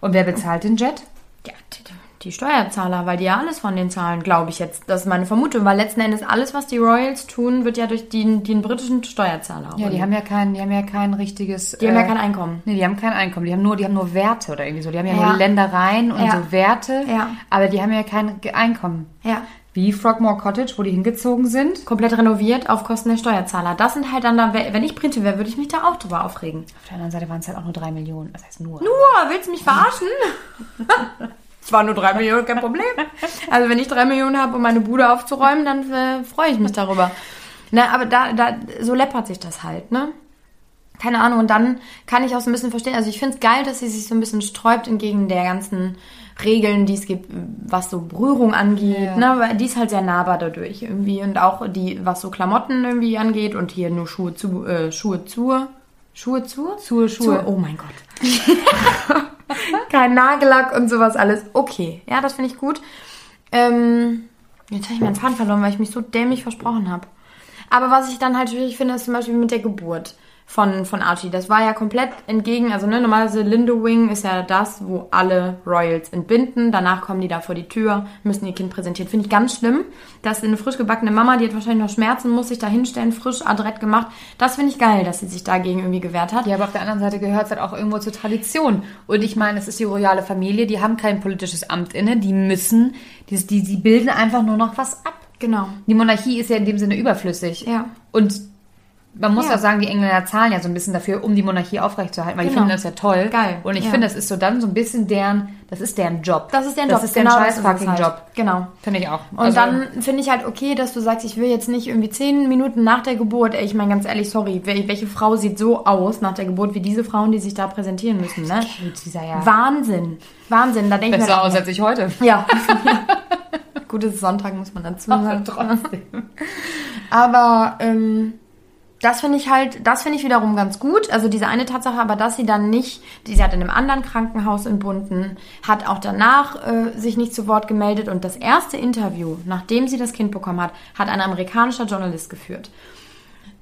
Und wer bezahlt den Jet? Ja, die, die Steuerzahler, weil die ja alles von den zahlen, glaube ich jetzt. Das ist meine Vermutung, weil letzten Endes alles, was die Royals tun, wird ja durch den, den britischen Steuerzahler. Ja, die haben ja kein, die haben ja kein richtiges. Die haben ja kein Einkommen. Nee, die haben kein Einkommen. Die haben nur, die haben nur Werte oder irgendwie so. Die haben ja, Ja. nur Ländereien und Ja. so Werte. Ja. Aber die haben ja kein Einkommen. Ja. Wie Frogmore Cottage, wo die hingezogen sind. Komplett renoviert auf Kosten der Steuerzahler. Das sind halt dann da, wenn ich Brite wäre, würde ich mich da auch drüber aufregen. Auf der anderen Seite waren es halt auch nur drei Millionen. Das heißt nur. Nur, willst du mich verarschen? Es waren nur drei Millionen, kein Problem. Also wenn ich drei Millionen habe, um meine Bude aufzuräumen, dann äh, freue ich mich darüber. Na, aber da, da, so läppert sich das halt, ne? Keine Ahnung, und dann kann ich auch so ein bisschen verstehen, also ich finde es geil, dass sie sich so ein bisschen sträubt entgegen der ganzen Regeln, die es gibt, was so Berührung angeht, Ja. ne, weil die ist halt sehr nahbar dadurch irgendwie und auch die, was so Klamotten irgendwie angeht und hier nur Schuhe zu, äh, Schuhe zu, Schuhe zu? Schuhe, Schuhe. Oh mein Gott. Kein Nagellack und sowas alles. Okay, ja, das finde ich gut. Ähm, jetzt habe ich meinen Faden verloren, weil ich mich so dämlich versprochen habe. Aber was ich dann halt schwierig finde, ist zum Beispiel mit der Geburt von, von Archie. Das war ja komplett entgegen, also ne, normalerweise Lindowing ist ja das, wo alle Royals entbinden. Danach kommen die da vor die Tür, müssen ihr Kind präsentieren. Finde ich ganz schlimm, dass eine frisch gebackene Mama, die hat wahrscheinlich noch Schmerzen, muss sich da hinstellen, frisch adrett gemacht. Das finde ich geil, dass sie sich dagegen irgendwie gewehrt hat. Ja, aber auf der anderen Seite gehört es halt auch irgendwo zur Tradition. Und ich meine, es ist die royale Familie, die haben kein politisches Amt inne, die müssen, die, die, die bilden einfach nur noch was ab. Genau. Die Monarchie ist ja in dem Sinne überflüssig. Ja. Und man muss Ja. auch sagen, die Engländer zahlen ja so ein bisschen dafür, um die Monarchie aufrechtzuerhalten, weil die Genau. finden das ja toll. Geil. Und ich Ja. finde, das ist so dann so ein bisschen deren, das ist deren Job. Das ist deren Job. Das ist deren Genau, scheiß es fucking halt. Job. Genau. Finde ich auch. Und Also, dann finde ich halt okay, dass du sagst, ich will jetzt nicht irgendwie zehn Minuten nach der Geburt, ey, ich meine ganz ehrlich, sorry, wel- welche Frau sieht so aus nach der Geburt wie diese Frauen, die sich da präsentieren müssen, ne? dieser ja Wahnsinn. Wahnsinn, da denke ich mir. besser aus als ich heute. Ja. Gutes Sonntag muss man dazu sagen. trotzdem. Aber ähm, das finde ich halt, das finde ich wiederum ganz gut. Also diese eine Tatsache, aber dass sie dann nicht, sie hat in einem anderen Krankenhaus entbunden, hat auch danach äh, sich nicht zu Wort gemeldet und das erste Interview, nachdem sie das Kind bekommen hat, hat ein amerikanischer Journalist geführt.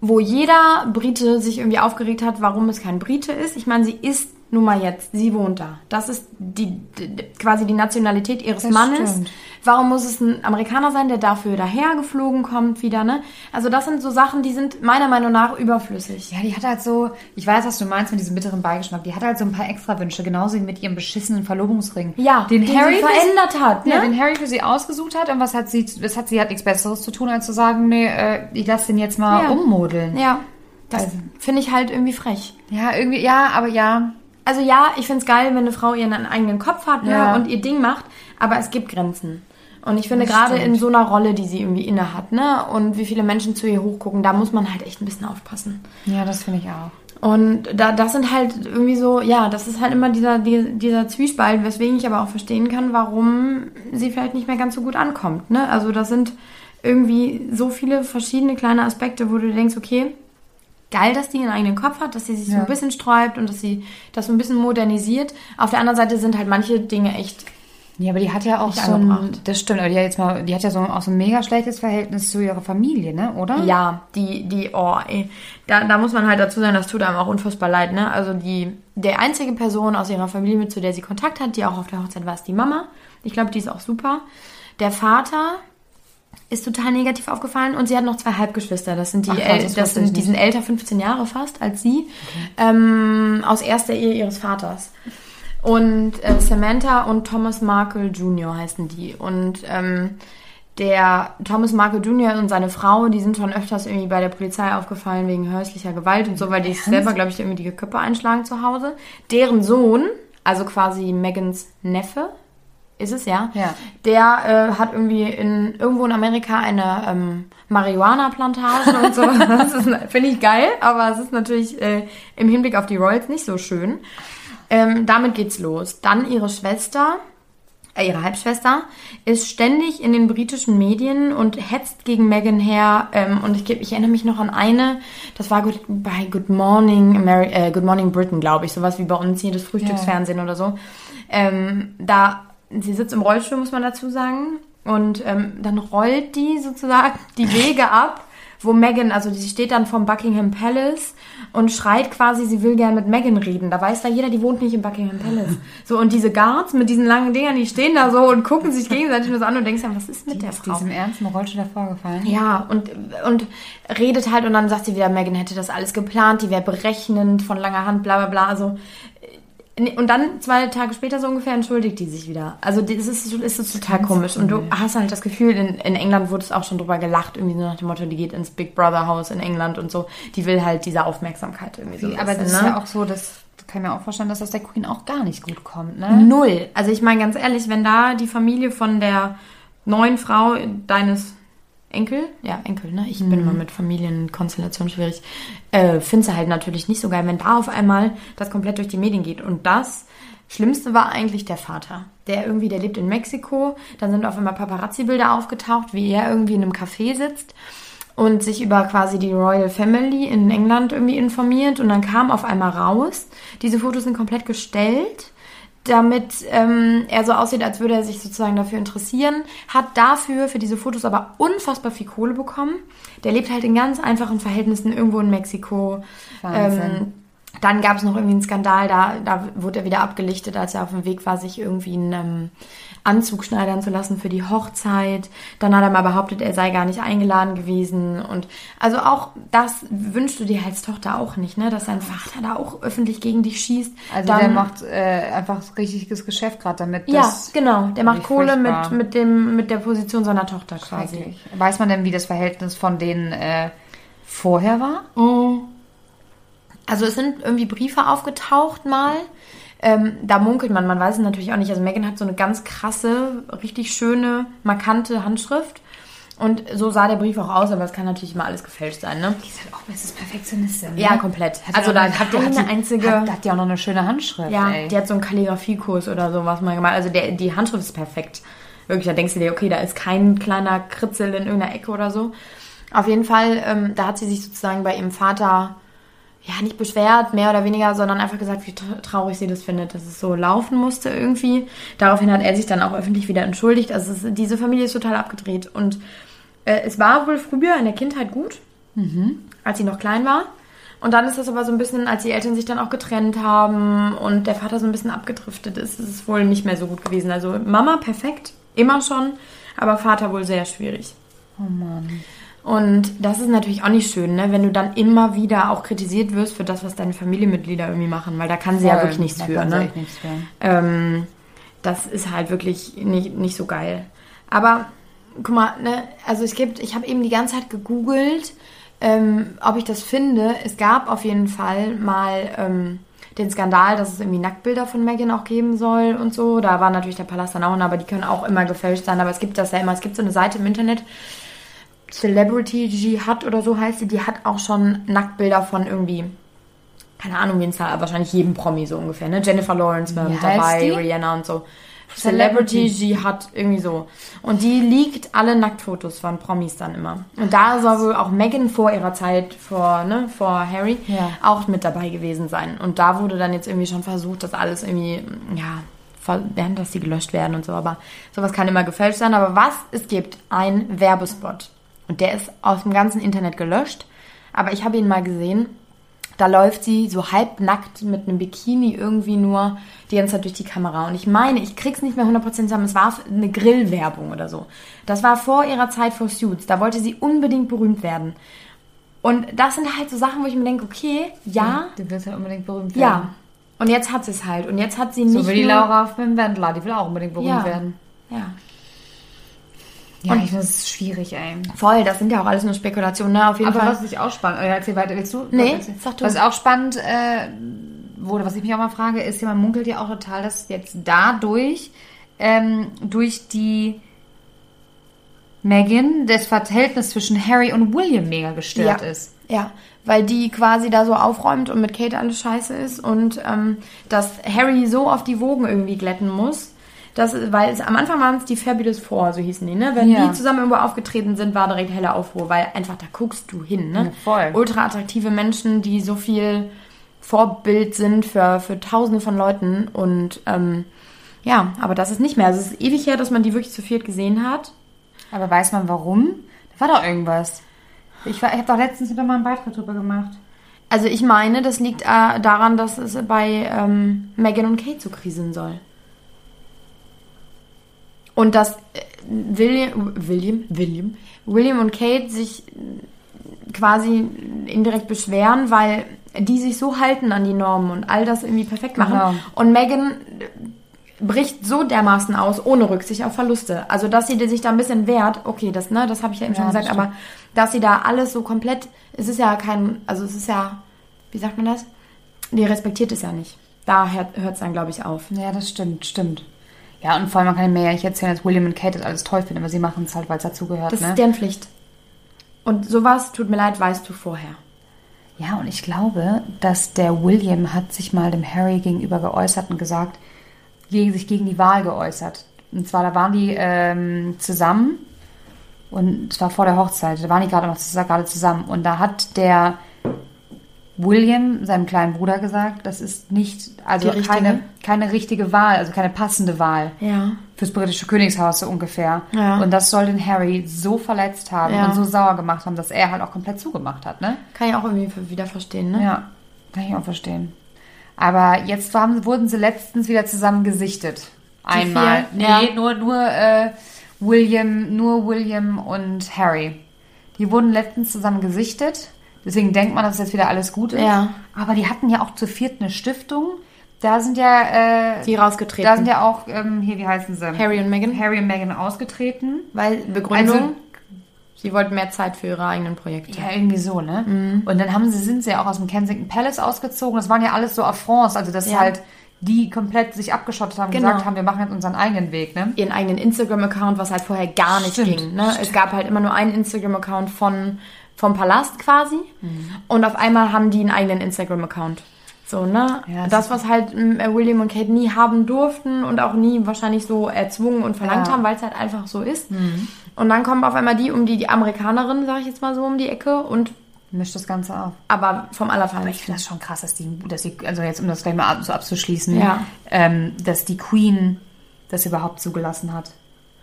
Wo jeder Brite sich irgendwie aufgeregt hat, warum es kein Brite ist. Ich meine, sie ist nun mal jetzt, sie wohnt da. Das ist die, die quasi die Nationalität ihres Das Mannes. stimmt. Warum muss es ein Amerikaner sein, der dafür daher geflogen kommt wieder, ne? Also das sind so Sachen, die sind meiner Meinung nach überflüssig. Ja, die hat halt so, ich weiß, was du meinst mit diesem bitteren Beigeschmack. Die hat halt so ein paar extra Wünsche, genauso wie mit ihrem beschissenen Verlobungsring. Ja, den, den Harry sie verändert hat, Ja, ne? den Harry für sie ausgesucht hat. Und was hat sie, was hat sie hat nichts Besseres zu tun, als zu sagen, nee, äh, ich lasse den jetzt mal Ja. ummodeln. Ja, das Also- finde ich halt irgendwie frech. Ja, irgendwie, ja, aber ja. Also ja, ich find's geil, wenn eine Frau ihren eigenen Kopf hat ne, Ja. und ihr Ding macht, aber es gibt Grenzen. Und ich finde gerade in so einer Rolle, die sie irgendwie inne hat, ne, und wie viele Menschen zu ihr hochgucken, da muss man halt echt ein bisschen aufpassen. Ja, das finde ich auch. Und da, das sind halt irgendwie so, ja, das ist halt immer dieser, die- dieser Zwiespalt, weswegen ich aber auch verstehen kann, warum sie vielleicht nicht mehr ganz so gut ankommt. Ne? Also das sind irgendwie so viele verschiedene kleine Aspekte, wo du denkst, okay, geil, dass die ihren eigenen Kopf hat, dass sie sich so Ja. ein bisschen sträubt und dass sie das so ein bisschen modernisiert. Auf der anderen Seite sind halt manche Dinge echt, Ja, aber die hat ja auch so ein, das stimmt, aber die hat jetzt mal, die hat ja so auch so ein mega schlechtes Verhältnis zu ihrer Familie, ne, oder? ja, die, die, oh, ey, da, da muss man halt dazu sagen, das tut einem auch unfassbar leid, ne? Also die, der einzige Person aus ihrer Familie, mit zu der sie Kontakt hat, die auch auf der Hochzeit war, ist die Mama. Ich glaube, die ist auch super. Der Vater ist total negativ aufgefallen und sie hat noch zwei Halbgeschwister. Das sind die, Ach, krass, das das sind, die sind älter 15 Jahre fast als sie, ähm, aus erster Ehe ihres Vaters. Und äh, Samantha und Thomas Markle Jr. heißen die. Und ähm, der Thomas Markle Jr. und seine Frau, die sind schon öfters irgendwie bei der Polizei aufgefallen wegen häuslicher Gewalt und so, weil die sich selber, glaube ich, irgendwie die Köpfe einschlagen zu Hause. Deren Sohn, also quasi Megans Neffe, ist es ja, Ja. der äh, hat irgendwie in irgendwo in Amerika eine ähm, Marihuana-Plantage und so. Das finde ich geil, aber es ist natürlich äh, im Hinblick auf die Royals nicht so schön. Ähm, damit geht's los. Dann ihre Schwester, äh, ihre Halbschwester, ist ständig in den britischen Medien und hetzt gegen Meghan her. Ähm, und ich, ich erinnere mich noch an eine, das war gut, bei Good Morning, Ameri äh, Good Morning Britain, glaube ich, sowas wie bei uns hier das Frühstücksfernsehen oder so. Ähm, da, sie sitzt im Rollstuhl, muss man dazu sagen. Und ähm, dann rollt die sozusagen die Wege ab, wo Meghan, also sie steht dann vom Buckingham Palace und schreit quasi, sie will gerne mit Meghan reden. Da weiß da jeder, die wohnt nicht im Buckingham Palace. So, und diese Guards mit diesen langen Dingern, die stehen da so und gucken sich gegenseitig nur so an und denkst ja, was ist mit der Ist Frau? diesem ernsten Rollstuhl davor gefallen? Ja, und, und redet halt und dann sagt sie wieder, Megan hätte das alles geplant, die wäre berechnend, von langer Hand, bla bla bla. Also, und dann zwei Tage später so ungefähr entschuldigt die sich wieder. Also das ist, ist, ist total komisch. Und du hast halt das Gefühl, in, in England wurde es auch schon drüber gelacht, irgendwie so nach dem Motto, die geht ins Big Brother Haus in England und so. Die will halt diese Aufmerksamkeit irgendwie so. aber das bisschen, ist ne? ja auch so, das kann ich mir auch vorstellen, dass das der Queen auch gar nicht gut kommt, ne? Null. Also ich meine ganz ehrlich, wenn da die Familie von der neuen Frau deines Enkel, ja Enkel, ne? Ich bin immer mit Familienkonstellationen schwierig. Äh, Findest du halt natürlich nicht so geil, wenn da auf einmal das komplett durch die Medien geht. Und das Schlimmste war eigentlich der Vater. Der irgendwie, der lebt in Mexiko. Dann sind auf einmal Paparazzi-Bilder aufgetaucht, wie er irgendwie in einem Café sitzt und sich über quasi die Royal Family in England irgendwie informiert. Und dann kam auf einmal raus, diese Fotos sind komplett gestellt, damit ähm, er so aussieht, als würde er sich sozusagen dafür interessieren. Hat dafür, für diese Fotos aber unfassbar viel Kohle bekommen. Der lebt halt in ganz einfachen Verhältnissen irgendwo in Mexiko. Wahnsinn. Ähm, dann gab es noch irgendwie einen Skandal, da, da wurde er wieder abgelichtet, als er auf dem Weg war, sich irgendwie einen ähm, Anzug schneidern zu lassen für die Hochzeit. Dann hat er mal behauptet, er sei gar nicht eingeladen gewesen. Und also auch das wünschst du dir als Tochter auch nicht, ne? Dass dein Vater da auch öffentlich gegen dich schießt. Also Dann- der macht äh, einfach richtiges Geschäft gerade damit. ja, genau. Der macht Kohle mit, mit, dem, mit der Position seiner Tochter quasi. Weiß man denn, wie das Verhältnis von denen äh, vorher war? Also es sind irgendwie Briefe aufgetaucht mal. Ähm, da munkelt man, man weiß es natürlich auch nicht. Also Megan hat so eine ganz krasse, richtig schöne, markante Handschrift. Und so sah der Brief auch aus, aber es kann natürlich immer alles gefälscht sein, ne? Die ist halt auch Mrs. Perfektionistin. Ne? Ja, komplett. Hat also da hat die- eine hat die- einzige... Hat, hat die auch noch eine schöne Handschrift. Ja, ey. die hat so einen Kalligrafiekurs oder sowas mal gemacht. Also der, die Handschrift ist perfekt. Wirklich, da denkst du dir, okay, da ist kein kleiner Kritzel in irgendeiner Ecke oder so. Auf jeden Fall, ähm, da hat sie sich sozusagen bei ihrem Vater ja nicht beschwert, mehr oder weniger, sondern einfach gesagt, wie tra- traurig sie das findet, dass es so laufen musste irgendwie. Daraufhin hat er sich dann auch öffentlich wieder entschuldigt. Also es, diese Familie ist total abgedreht. Und äh, es war wohl früher in der Kindheit gut, als sie noch klein war. Und dann ist das aber so ein bisschen, als die Eltern sich dann auch getrennt haben und der Vater so ein bisschen abgedriftet ist, ist es wohl nicht mehr so gut gewesen. Also Mama perfekt, immer schon, aber Vater wohl sehr schwierig. Oh Mann. Und das ist natürlich auch nicht schön, ne? wenn du dann immer wieder auch kritisiert wirst für das, was deine Familienmitglieder irgendwie machen, weil da kann sie ja Voll, wirklich nichts da für. kann Ne? nichts für. Ähm, das ist halt wirklich nicht, nicht so geil. Aber guck mal, ne, also es gibt, ich habe eben die ganze Zeit gegoogelt, ähm, ob ich das finde. Es gab auf jeden Fall mal ähm, den Skandal, dass es irgendwie Nacktbilder von Megan auch geben soll und so. Da war natürlich der Palast dann auch, aber die können auch immer gefälscht sein. Aber es gibt das ja immer. Es gibt so eine Seite im Internet, Celebrity Jihad oder so heißt sie, die hat auch schon Nacktbilder von irgendwie, keine Ahnung, wen es da, wahrscheinlich jedem Promi so ungefähr, ne? Jennifer Lawrence war mit dabei, die? Rihanna und so. Celebrity. Jihad, irgendwie so. Und die liegt alle Nacktfotos von Promis dann immer. Und da soll wohl auch Megan vor ihrer Zeit, vor, ne, vor Harry, Ja. auch mit dabei gewesen sein. Und da wurde dann jetzt irgendwie schon versucht, dass alles irgendwie, ja, ja, dass die gelöscht werden und so. Aber sowas kann immer gefälscht sein. Aber was es gibt, ein Werbespot. Und der ist aus dem ganzen Internet gelöscht. Aber ich habe ihn mal gesehen. Da läuft sie so halbnackt mit einem Bikini irgendwie nur die ganze Zeit durch die Kamera. Und ich meine, ich krieg's nicht mehr 100% zusammen. Es war eine Grillwerbung oder so. Das war vor ihrer Zeit vor Suits. Da wollte sie unbedingt berühmt werden. Und das sind halt so Sachen, wo ich mir denke, okay, ja, Du willst ja unbedingt berühmt ja. werden. Und jetzt hat sie es halt. Und jetzt hat sie nicht So wie die Laura auf dem Wendler, die will auch unbedingt berühmt Ja. werden. Ja. Ja, ich finde es schwierig, ey. Voll, das sind ja auch alles nur Spekulationen, ne? Auf jeden Aber Fall. was ich auch spannend, oder erzähl weiter, willst du? Nee, sag du. Was auch spannend äh, wurde, was ich mich auch mal frage, ist man munkelt ja auch total, dass jetzt dadurch, ähm, durch die Megan, das Verhältnis zwischen Harry und William mega gestört ja. ist. Ja, weil die quasi da so aufräumt und mit Kate alles scheiße ist und ähm, dass Harry so auf die Wogen irgendwie glätten muss. Das, weil es, am Anfang waren es die Fabulous Four, so hießen die, ne? Wenn Ja. die zusammen irgendwo aufgetreten sind, war direkt heller Aufruhr, weil einfach da guckst du hin, ne? Ja, voll. Ultra attraktive Menschen, die so viel Vorbild sind für, für tausende von Leuten und ähm, ja, aber das ist nicht mehr. Also es ist ewig her, dass man die wirklich zu viert gesehen hat. Aber weiß man warum? Da war doch irgendwas. Ich, war- ich habe doch letztens wieder mal einen Beitrag drüber gemacht. Also ich meine, das liegt äh, daran, dass es bei ähm, Meghan und Kate so kriseln soll. Und dass äh, William, William, William, William und Kate sich äh, quasi indirekt beschweren, weil die sich so halten an die Normen und all das irgendwie perfekt machen. Genau. Und Meghan äh, bricht so dermaßen aus, ohne Rücksicht auf Verluste. Also, dass sie sich da ein bisschen wehrt, okay, das, ne, das habe ich ja eben Ja, schon das gesagt, aber dass sie da alles so komplett, es ist ja kein, also es ist ja, wie sagt man das? Die respektiert es ja nicht. Da hört es dann, glaube ich, auf. Ja, das stimmt, stimmt. Ja, und vor allem man kann mir ja nicht erzählen, dass William und Kate das alles toll finden, aber sie machen es halt, weil es dazugehört, Das ne? ist deren Pflicht. Und sowas, tut mir leid, weißt du vorher. Ja, und ich glaube, dass der William hat sich mal dem Harry gegenüber geäußert und gesagt, gegen sich gegen die Wahl geäußert. Und zwar, da waren die ähm, zusammen und es war vor der Hochzeit, da waren die gerade noch gerade zusammen. Und da hat der William seinem kleinen Bruder gesagt, das ist nicht, also richtige? keine, keine richtige Wahl, also keine passende Wahl Ja. fürs britische Königshaus so ungefähr. Ja. Und das soll den Harry so verletzt haben Ja. und so sauer gemacht haben, dass er halt auch komplett zugemacht hat, ne? Kann ich auch irgendwie wieder verstehen, ne? Ja, kann ich auch verstehen. Aber jetzt haben, wurden sie letztens wieder zusammen gesichtet. Einmal. Nee, Ja. nur, nur äh, William, nur William und Harry. Die wurden letztens zusammen gesichtet. Deswegen denkt man, dass jetzt wieder alles gut ist. Ja. Aber die hatten ja auch zu viert eine Stiftung. Da sind ja, äh, Die rausgetreten. da sind ja auch, ähm, hier, wie heißen sie? Harry und Meghan. Harry und Meghan ausgetreten. Weil Begründung, Also- sie wollten mehr Zeit für ihre eigenen Projekte. Ja, irgendwie so, ne? Mhm. Und dann haben sie, sind sie ja auch aus dem Kensington Palace ausgezogen. Das waren ja alles so Affronts, also dass Ja. halt die komplett sich abgeschottet haben, Genau. gesagt haben, wir machen jetzt unseren eigenen Weg, ne? Ihren eigenen Instagram-Account, was halt vorher gar nicht Stimmt, ging. Ne? Es gab halt immer nur einen Instagram-Account von, vom Palast quasi. Mhm. Und auf einmal haben die einen eigenen Instagram-Account. So, ne? Ja, das was halt m, William und Kate nie haben durften und auch nie wahrscheinlich so erzwungen und verlangt Ja. Mhm. haben, weil es halt einfach so ist. Und dann kommen auf einmal die um die, die Amerikanerin, sag ich jetzt mal so, um die Ecke und Mischt das Ganze auf. aber vom Ich Allerfeinsten. finde das schon krass, dass die, dass die, also jetzt um das gleich mal ab, so abzuschließen, Ja. ähm, dass die Queen das überhaupt zugelassen hat.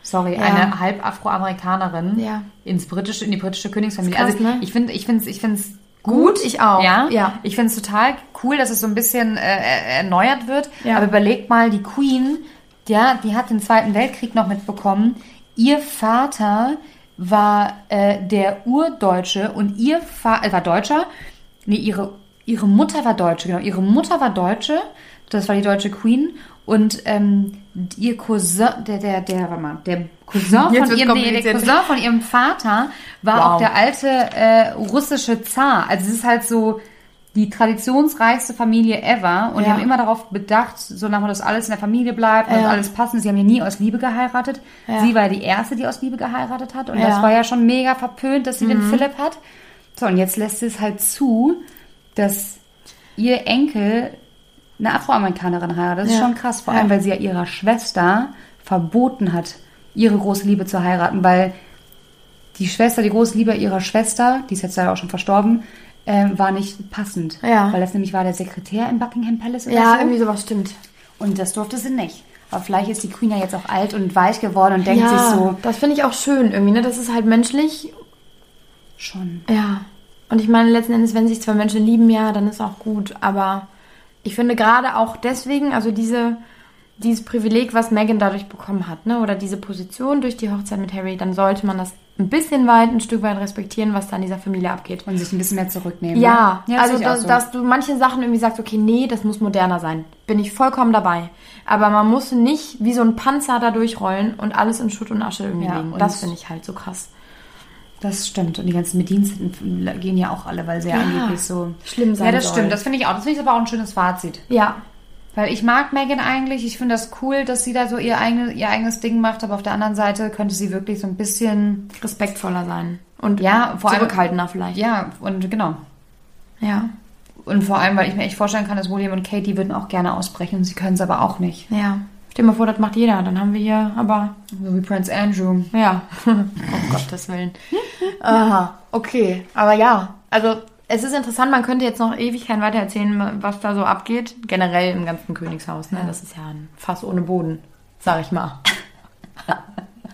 Sorry, Ja. eine halb Afroamerikanerin Ja. ins britische, in die britische Königsfamilie. Krass, also ne? ich finde, ich finde es, ich finde es Gut, ich auch. Ja, Ja. Ich finde es total cool, dass es so ein bisschen äh, erneuert wird. Ja. Aber überleg mal, die Queen, ja, die hat den Zweiten Weltkrieg noch mitbekommen. Ihr Vater war äh, der Urdeutsche und ihr Vater war Deutscher. Nee, ihre, ihre Mutter war Deutsche, genau. Ihre Mutter war Deutsche. Das war die deutsche Queen. Und ähm, ihr Cousin, der, der, der, warte mal, der Cousin Jetzt von ihrem, nee, der. Cousin von ihrem Vater war Wow. auch der alte äh, russische Zar. Also es ist halt so die traditionsreichste Familie ever und die Ja. haben immer darauf bedacht, so nach dass alles in der Familie bleibt und Ja. alles passen. Sie haben ja nie aus Liebe geheiratet. Ja. Sie war ja die erste, die aus Liebe geheiratet hat und. Mhm. das war ja schon mega verpönt, dass sie den Philipp hat. So und jetzt lässt sie es halt zu, dass ihr Enkel eine Afroamerikanerin heiratet. Das ist Ja. schon krass, vor Ja. allem weil sie ja ihrer Schwester verboten hat, ihre große Liebe zu heiraten, weil die Schwester, die große Liebe ihrer Schwester, die ist jetzt leider auch schon verstorben, ähm, war nicht passend. Ja. Weil das nämlich war der Sekretär im Buckingham Palace oder Ja, so. irgendwie sowas stimmt. Und das durfte sie nicht. Aber vielleicht ist die Queen ja jetzt auch alt und weich geworden und denkt ja, sich so, das finde ich auch schön irgendwie, ne? Das ist halt menschlich. schon. Ja. Und ich meine, letzten Endes, wenn sich zwei Menschen lieben, ja, dann ist auch gut. Aber ich finde gerade auch deswegen, also diese, dieses Privileg, was Meghan dadurch bekommen hat, ne? Oder diese Position durch die Hochzeit mit Harry, dann sollte man das ein bisschen weit, ein Stück weit respektieren, was da in dieser Familie abgeht. Und sich ein bisschen mehr zurücknehmen. Ja, ne? also ich auch dass, so. dass du manche Sachen irgendwie sagst, okay, nee, das muss moderner sein. Bin ich vollkommen dabei. Aber man muss nicht wie so ein Panzer da durchrollen und alles in Schutt und Asche irgendwie Ja, legen. Das finde ich halt so krass. Das stimmt. Und die ganzen Bediensteten gehen ja auch alle, weil sie ja, Ja, angeblich so schlimm sein Ja, das soll. stimmt. Das finde ich auch. Das finde ich aber auch ein schönes Fazit. Ja, Weil ich mag Megan eigentlich. Ich finde das cool, dass sie da so ihr, eigene, ihr eigenes Ding macht. Aber auf der anderen Seite könnte sie wirklich so ein bisschen, respektvoller sein. Und Ja, vor allem- zurückhaltender vielleicht. ja, und genau. Ja. Und vor allem, weil ich mir echt vorstellen kann, dass William und Kate, die würden auch gerne ausbrechen. Und sie können es aber auch nicht. Ja. Stell dir mal vor, das macht jeder. Dann haben wir hier aber, So wie Prince Andrew. ja. um Gottes Willen. Aha, okay. Aber ja, also es ist interessant, man könnte jetzt noch Ewigkeiten weiter erzählen, was da so abgeht. Generell im ganzen Königshaus. Ne? Das ist ja ein Fass ohne Boden, sag ich mal.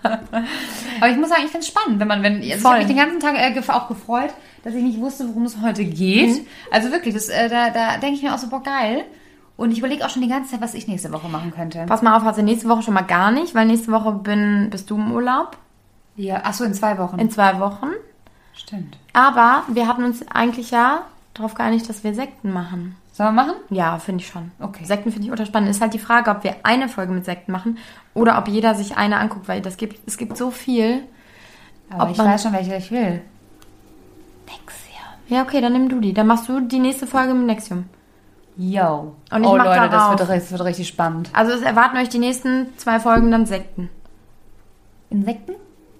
Aber ich muss sagen, ich finde es spannend, wenn man, wenn, also ich habe mich den ganzen Tag äh, auch gefreut, dass ich nicht wusste, worum es heute geht. Mhm. Also wirklich, das, äh, da, da denke ich mir auch so, boah, geil. Und ich überlege auch schon die ganze Zeit, was ich nächste Woche machen könnte. Pass mal auf, also nächste Woche schon mal gar nicht, weil nächste Woche bin, bist du im Urlaub. Ja, ach so, in zwei Wochen. In zwei Wochen. Stimmt. Aber wir hatten uns eigentlich ja darauf geeinigt, dass wir Sekten machen. Sollen wir machen? Ja, finde ich schon. Okay. Sekten finde ich ultra spannend. Ist halt die Frage, ob wir eine Folge mit Sekten machen oder ob jeder sich eine anguckt, weil das gibt, es gibt so viel. Aber ich weiß schon, welche ich will. Nexium. Ja, okay, dann nimm du die. Dann machst du die nächste Folge mit Nexium. Yo. Und ich oh mach Leute, das wird, das wird richtig spannend. Also es erwarten euch die nächsten zwei Folgen dann Sekten. Insekten?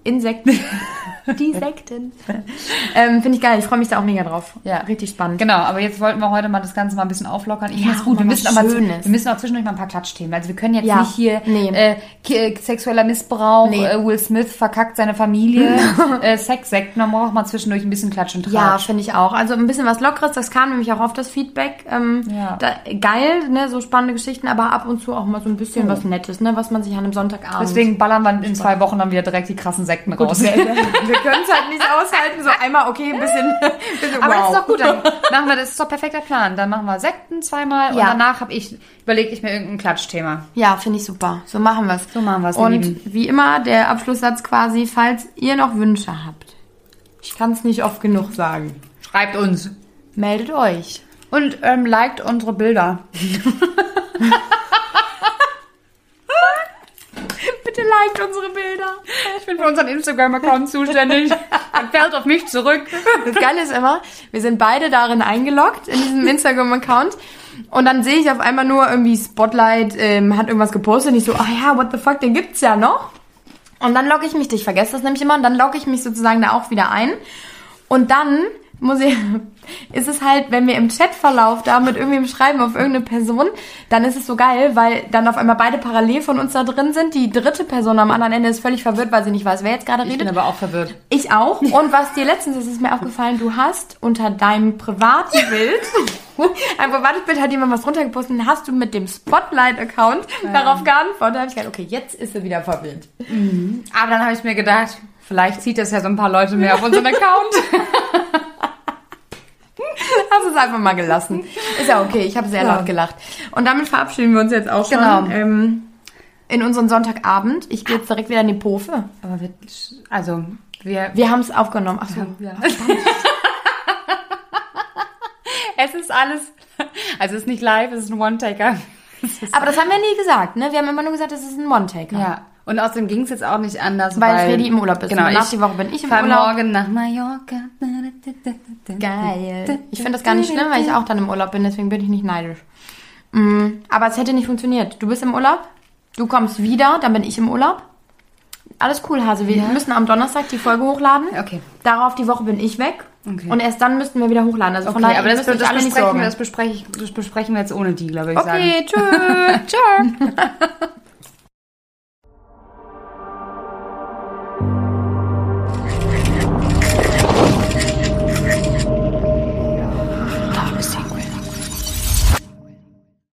Insekten. die Sekten. ähm, finde ich geil. Ich freue mich da auch mega drauf. Ja. Richtig spannend. Genau, aber jetzt wollten wir heute mal das Ganze mal ein bisschen auflockern. Ich Ja, finde es gut. Wir müssen, aber zu, wir müssen auch zwischendurch mal ein paar Klatschthemen. Also wir können jetzt Ja, nicht hier nee. äh, äh, sexueller Missbrauch, Nee. äh, Will Smith verkackt seine Familie, äh, Sexsekten. Man braucht mal zwischendurch ein bisschen Klatsch und Ja, Tratsch. finde ich auch. Also ein bisschen was Lockeres, das kam nämlich auch auf das Feedback. Ähm, Ja. da, geil, ne, so spannende Geschichten, aber ab und zu auch mal so ein bisschen was Nettes, ne, was man sich an einem Sonntagabend. Deswegen ballern wir in zwei Wochen dann wieder direkt die krassen Sekten raus. wir, wir können es halt nicht aushalten, so einmal, okay, ein bisschen, bisschen Aber wow. das ist doch gut, dann machen wir das ist doch perfekter Plan. Dann machen wir Sekten zweimal und Ja. danach habe ich überlege ich mir irgendein Klatschthema. Ja, finde ich super. So machen wir es. So machen wir's, ihr Und Lieben. wie immer, der Abschlusssatz quasi, falls ihr noch Wünsche habt. Ich kann es nicht oft genug sagen. Schreibt uns Meldet euch. und ähm, liked unsere Bilder. Bitte liked unsere Bilder. Ich bin für unseren Instagram-Account zuständig. Dann fällt auf mich zurück. Das Geile ist immer, wir sind beide darin eingeloggt, in diesem Instagram-Account. Und dann sehe ich auf einmal nur irgendwie Spotlight ähm, hat irgendwas gepostet. Und ich so, ah ja, what the fuck, den gibt's ja noch. Und dann logge ich mich, ich vergesse das nämlich immer, und dann logge ich mich sozusagen da auch wieder ein. Und dann muss ich, ist es halt, wenn wir im Chatverlauf da mit irgendwem schreiben auf irgendeine Person, dann ist es so geil, weil dann auf einmal beide parallel von uns da drin sind. Die dritte Person am anderen Ende ist völlig verwirrt, weil sie nicht weiß, wer jetzt gerade Ich redet. bin aber auch verwirrt. Ich auch. Und was dir letztens ist, ist mir aufgefallen, du hast unter deinem privaten Bild, ein privates Bild hat jemand was drunter gepostet, und hast du mit dem Spotlight-Account darauf geantwortet. Da habe ich gedacht, okay, jetzt ist er wieder verwirrt. Aber dann habe ich mir gedacht, vielleicht zieht das ja so ein paar Leute mehr auf unseren Account. hast es einfach mal gelassen. Ist ja okay, ich habe sehr laut gelacht. Und damit verabschieden wir uns jetzt auch schon. Genau. Ähm, in unseren Sonntagabend. Ich gehe jetzt direkt wieder in die Pofe. Aber wir, also, wir, Wir haben es aufgenommen. Ach so. ja. es ist alles, also es ist nicht live, es ist ein One-Taker. Aber das haben wir nie gesagt, ne? Wir haben immer nur gesagt, es ist ein One-Taker. Ja. Und außerdem ging es jetzt auch nicht anders, Weil weil, Fredi im Urlaub ist. Genau, nach die Woche bin ich im Urlaub. morgen nach Mallorca. Geil. Ich finde das gar nicht schlimm, weil ich auch dann im Urlaub bin, deswegen bin ich nicht neidisch. Mm, aber es hätte nicht funktioniert. Du bist im Urlaub, du kommst wieder, dann bin ich im Urlaub. Alles cool, Hase. Wir müssen am Donnerstag die Folge hochladen. Okay. Darauf die Woche bin ich weg. Okay. Und erst dann müssten wir wieder hochladen. Also von Okay, daher, aber das, das, nicht besprechen, das, bespreche ich, das besprechen wir jetzt ohne die, glaube ich. sagen. Okay, tschö. tschö.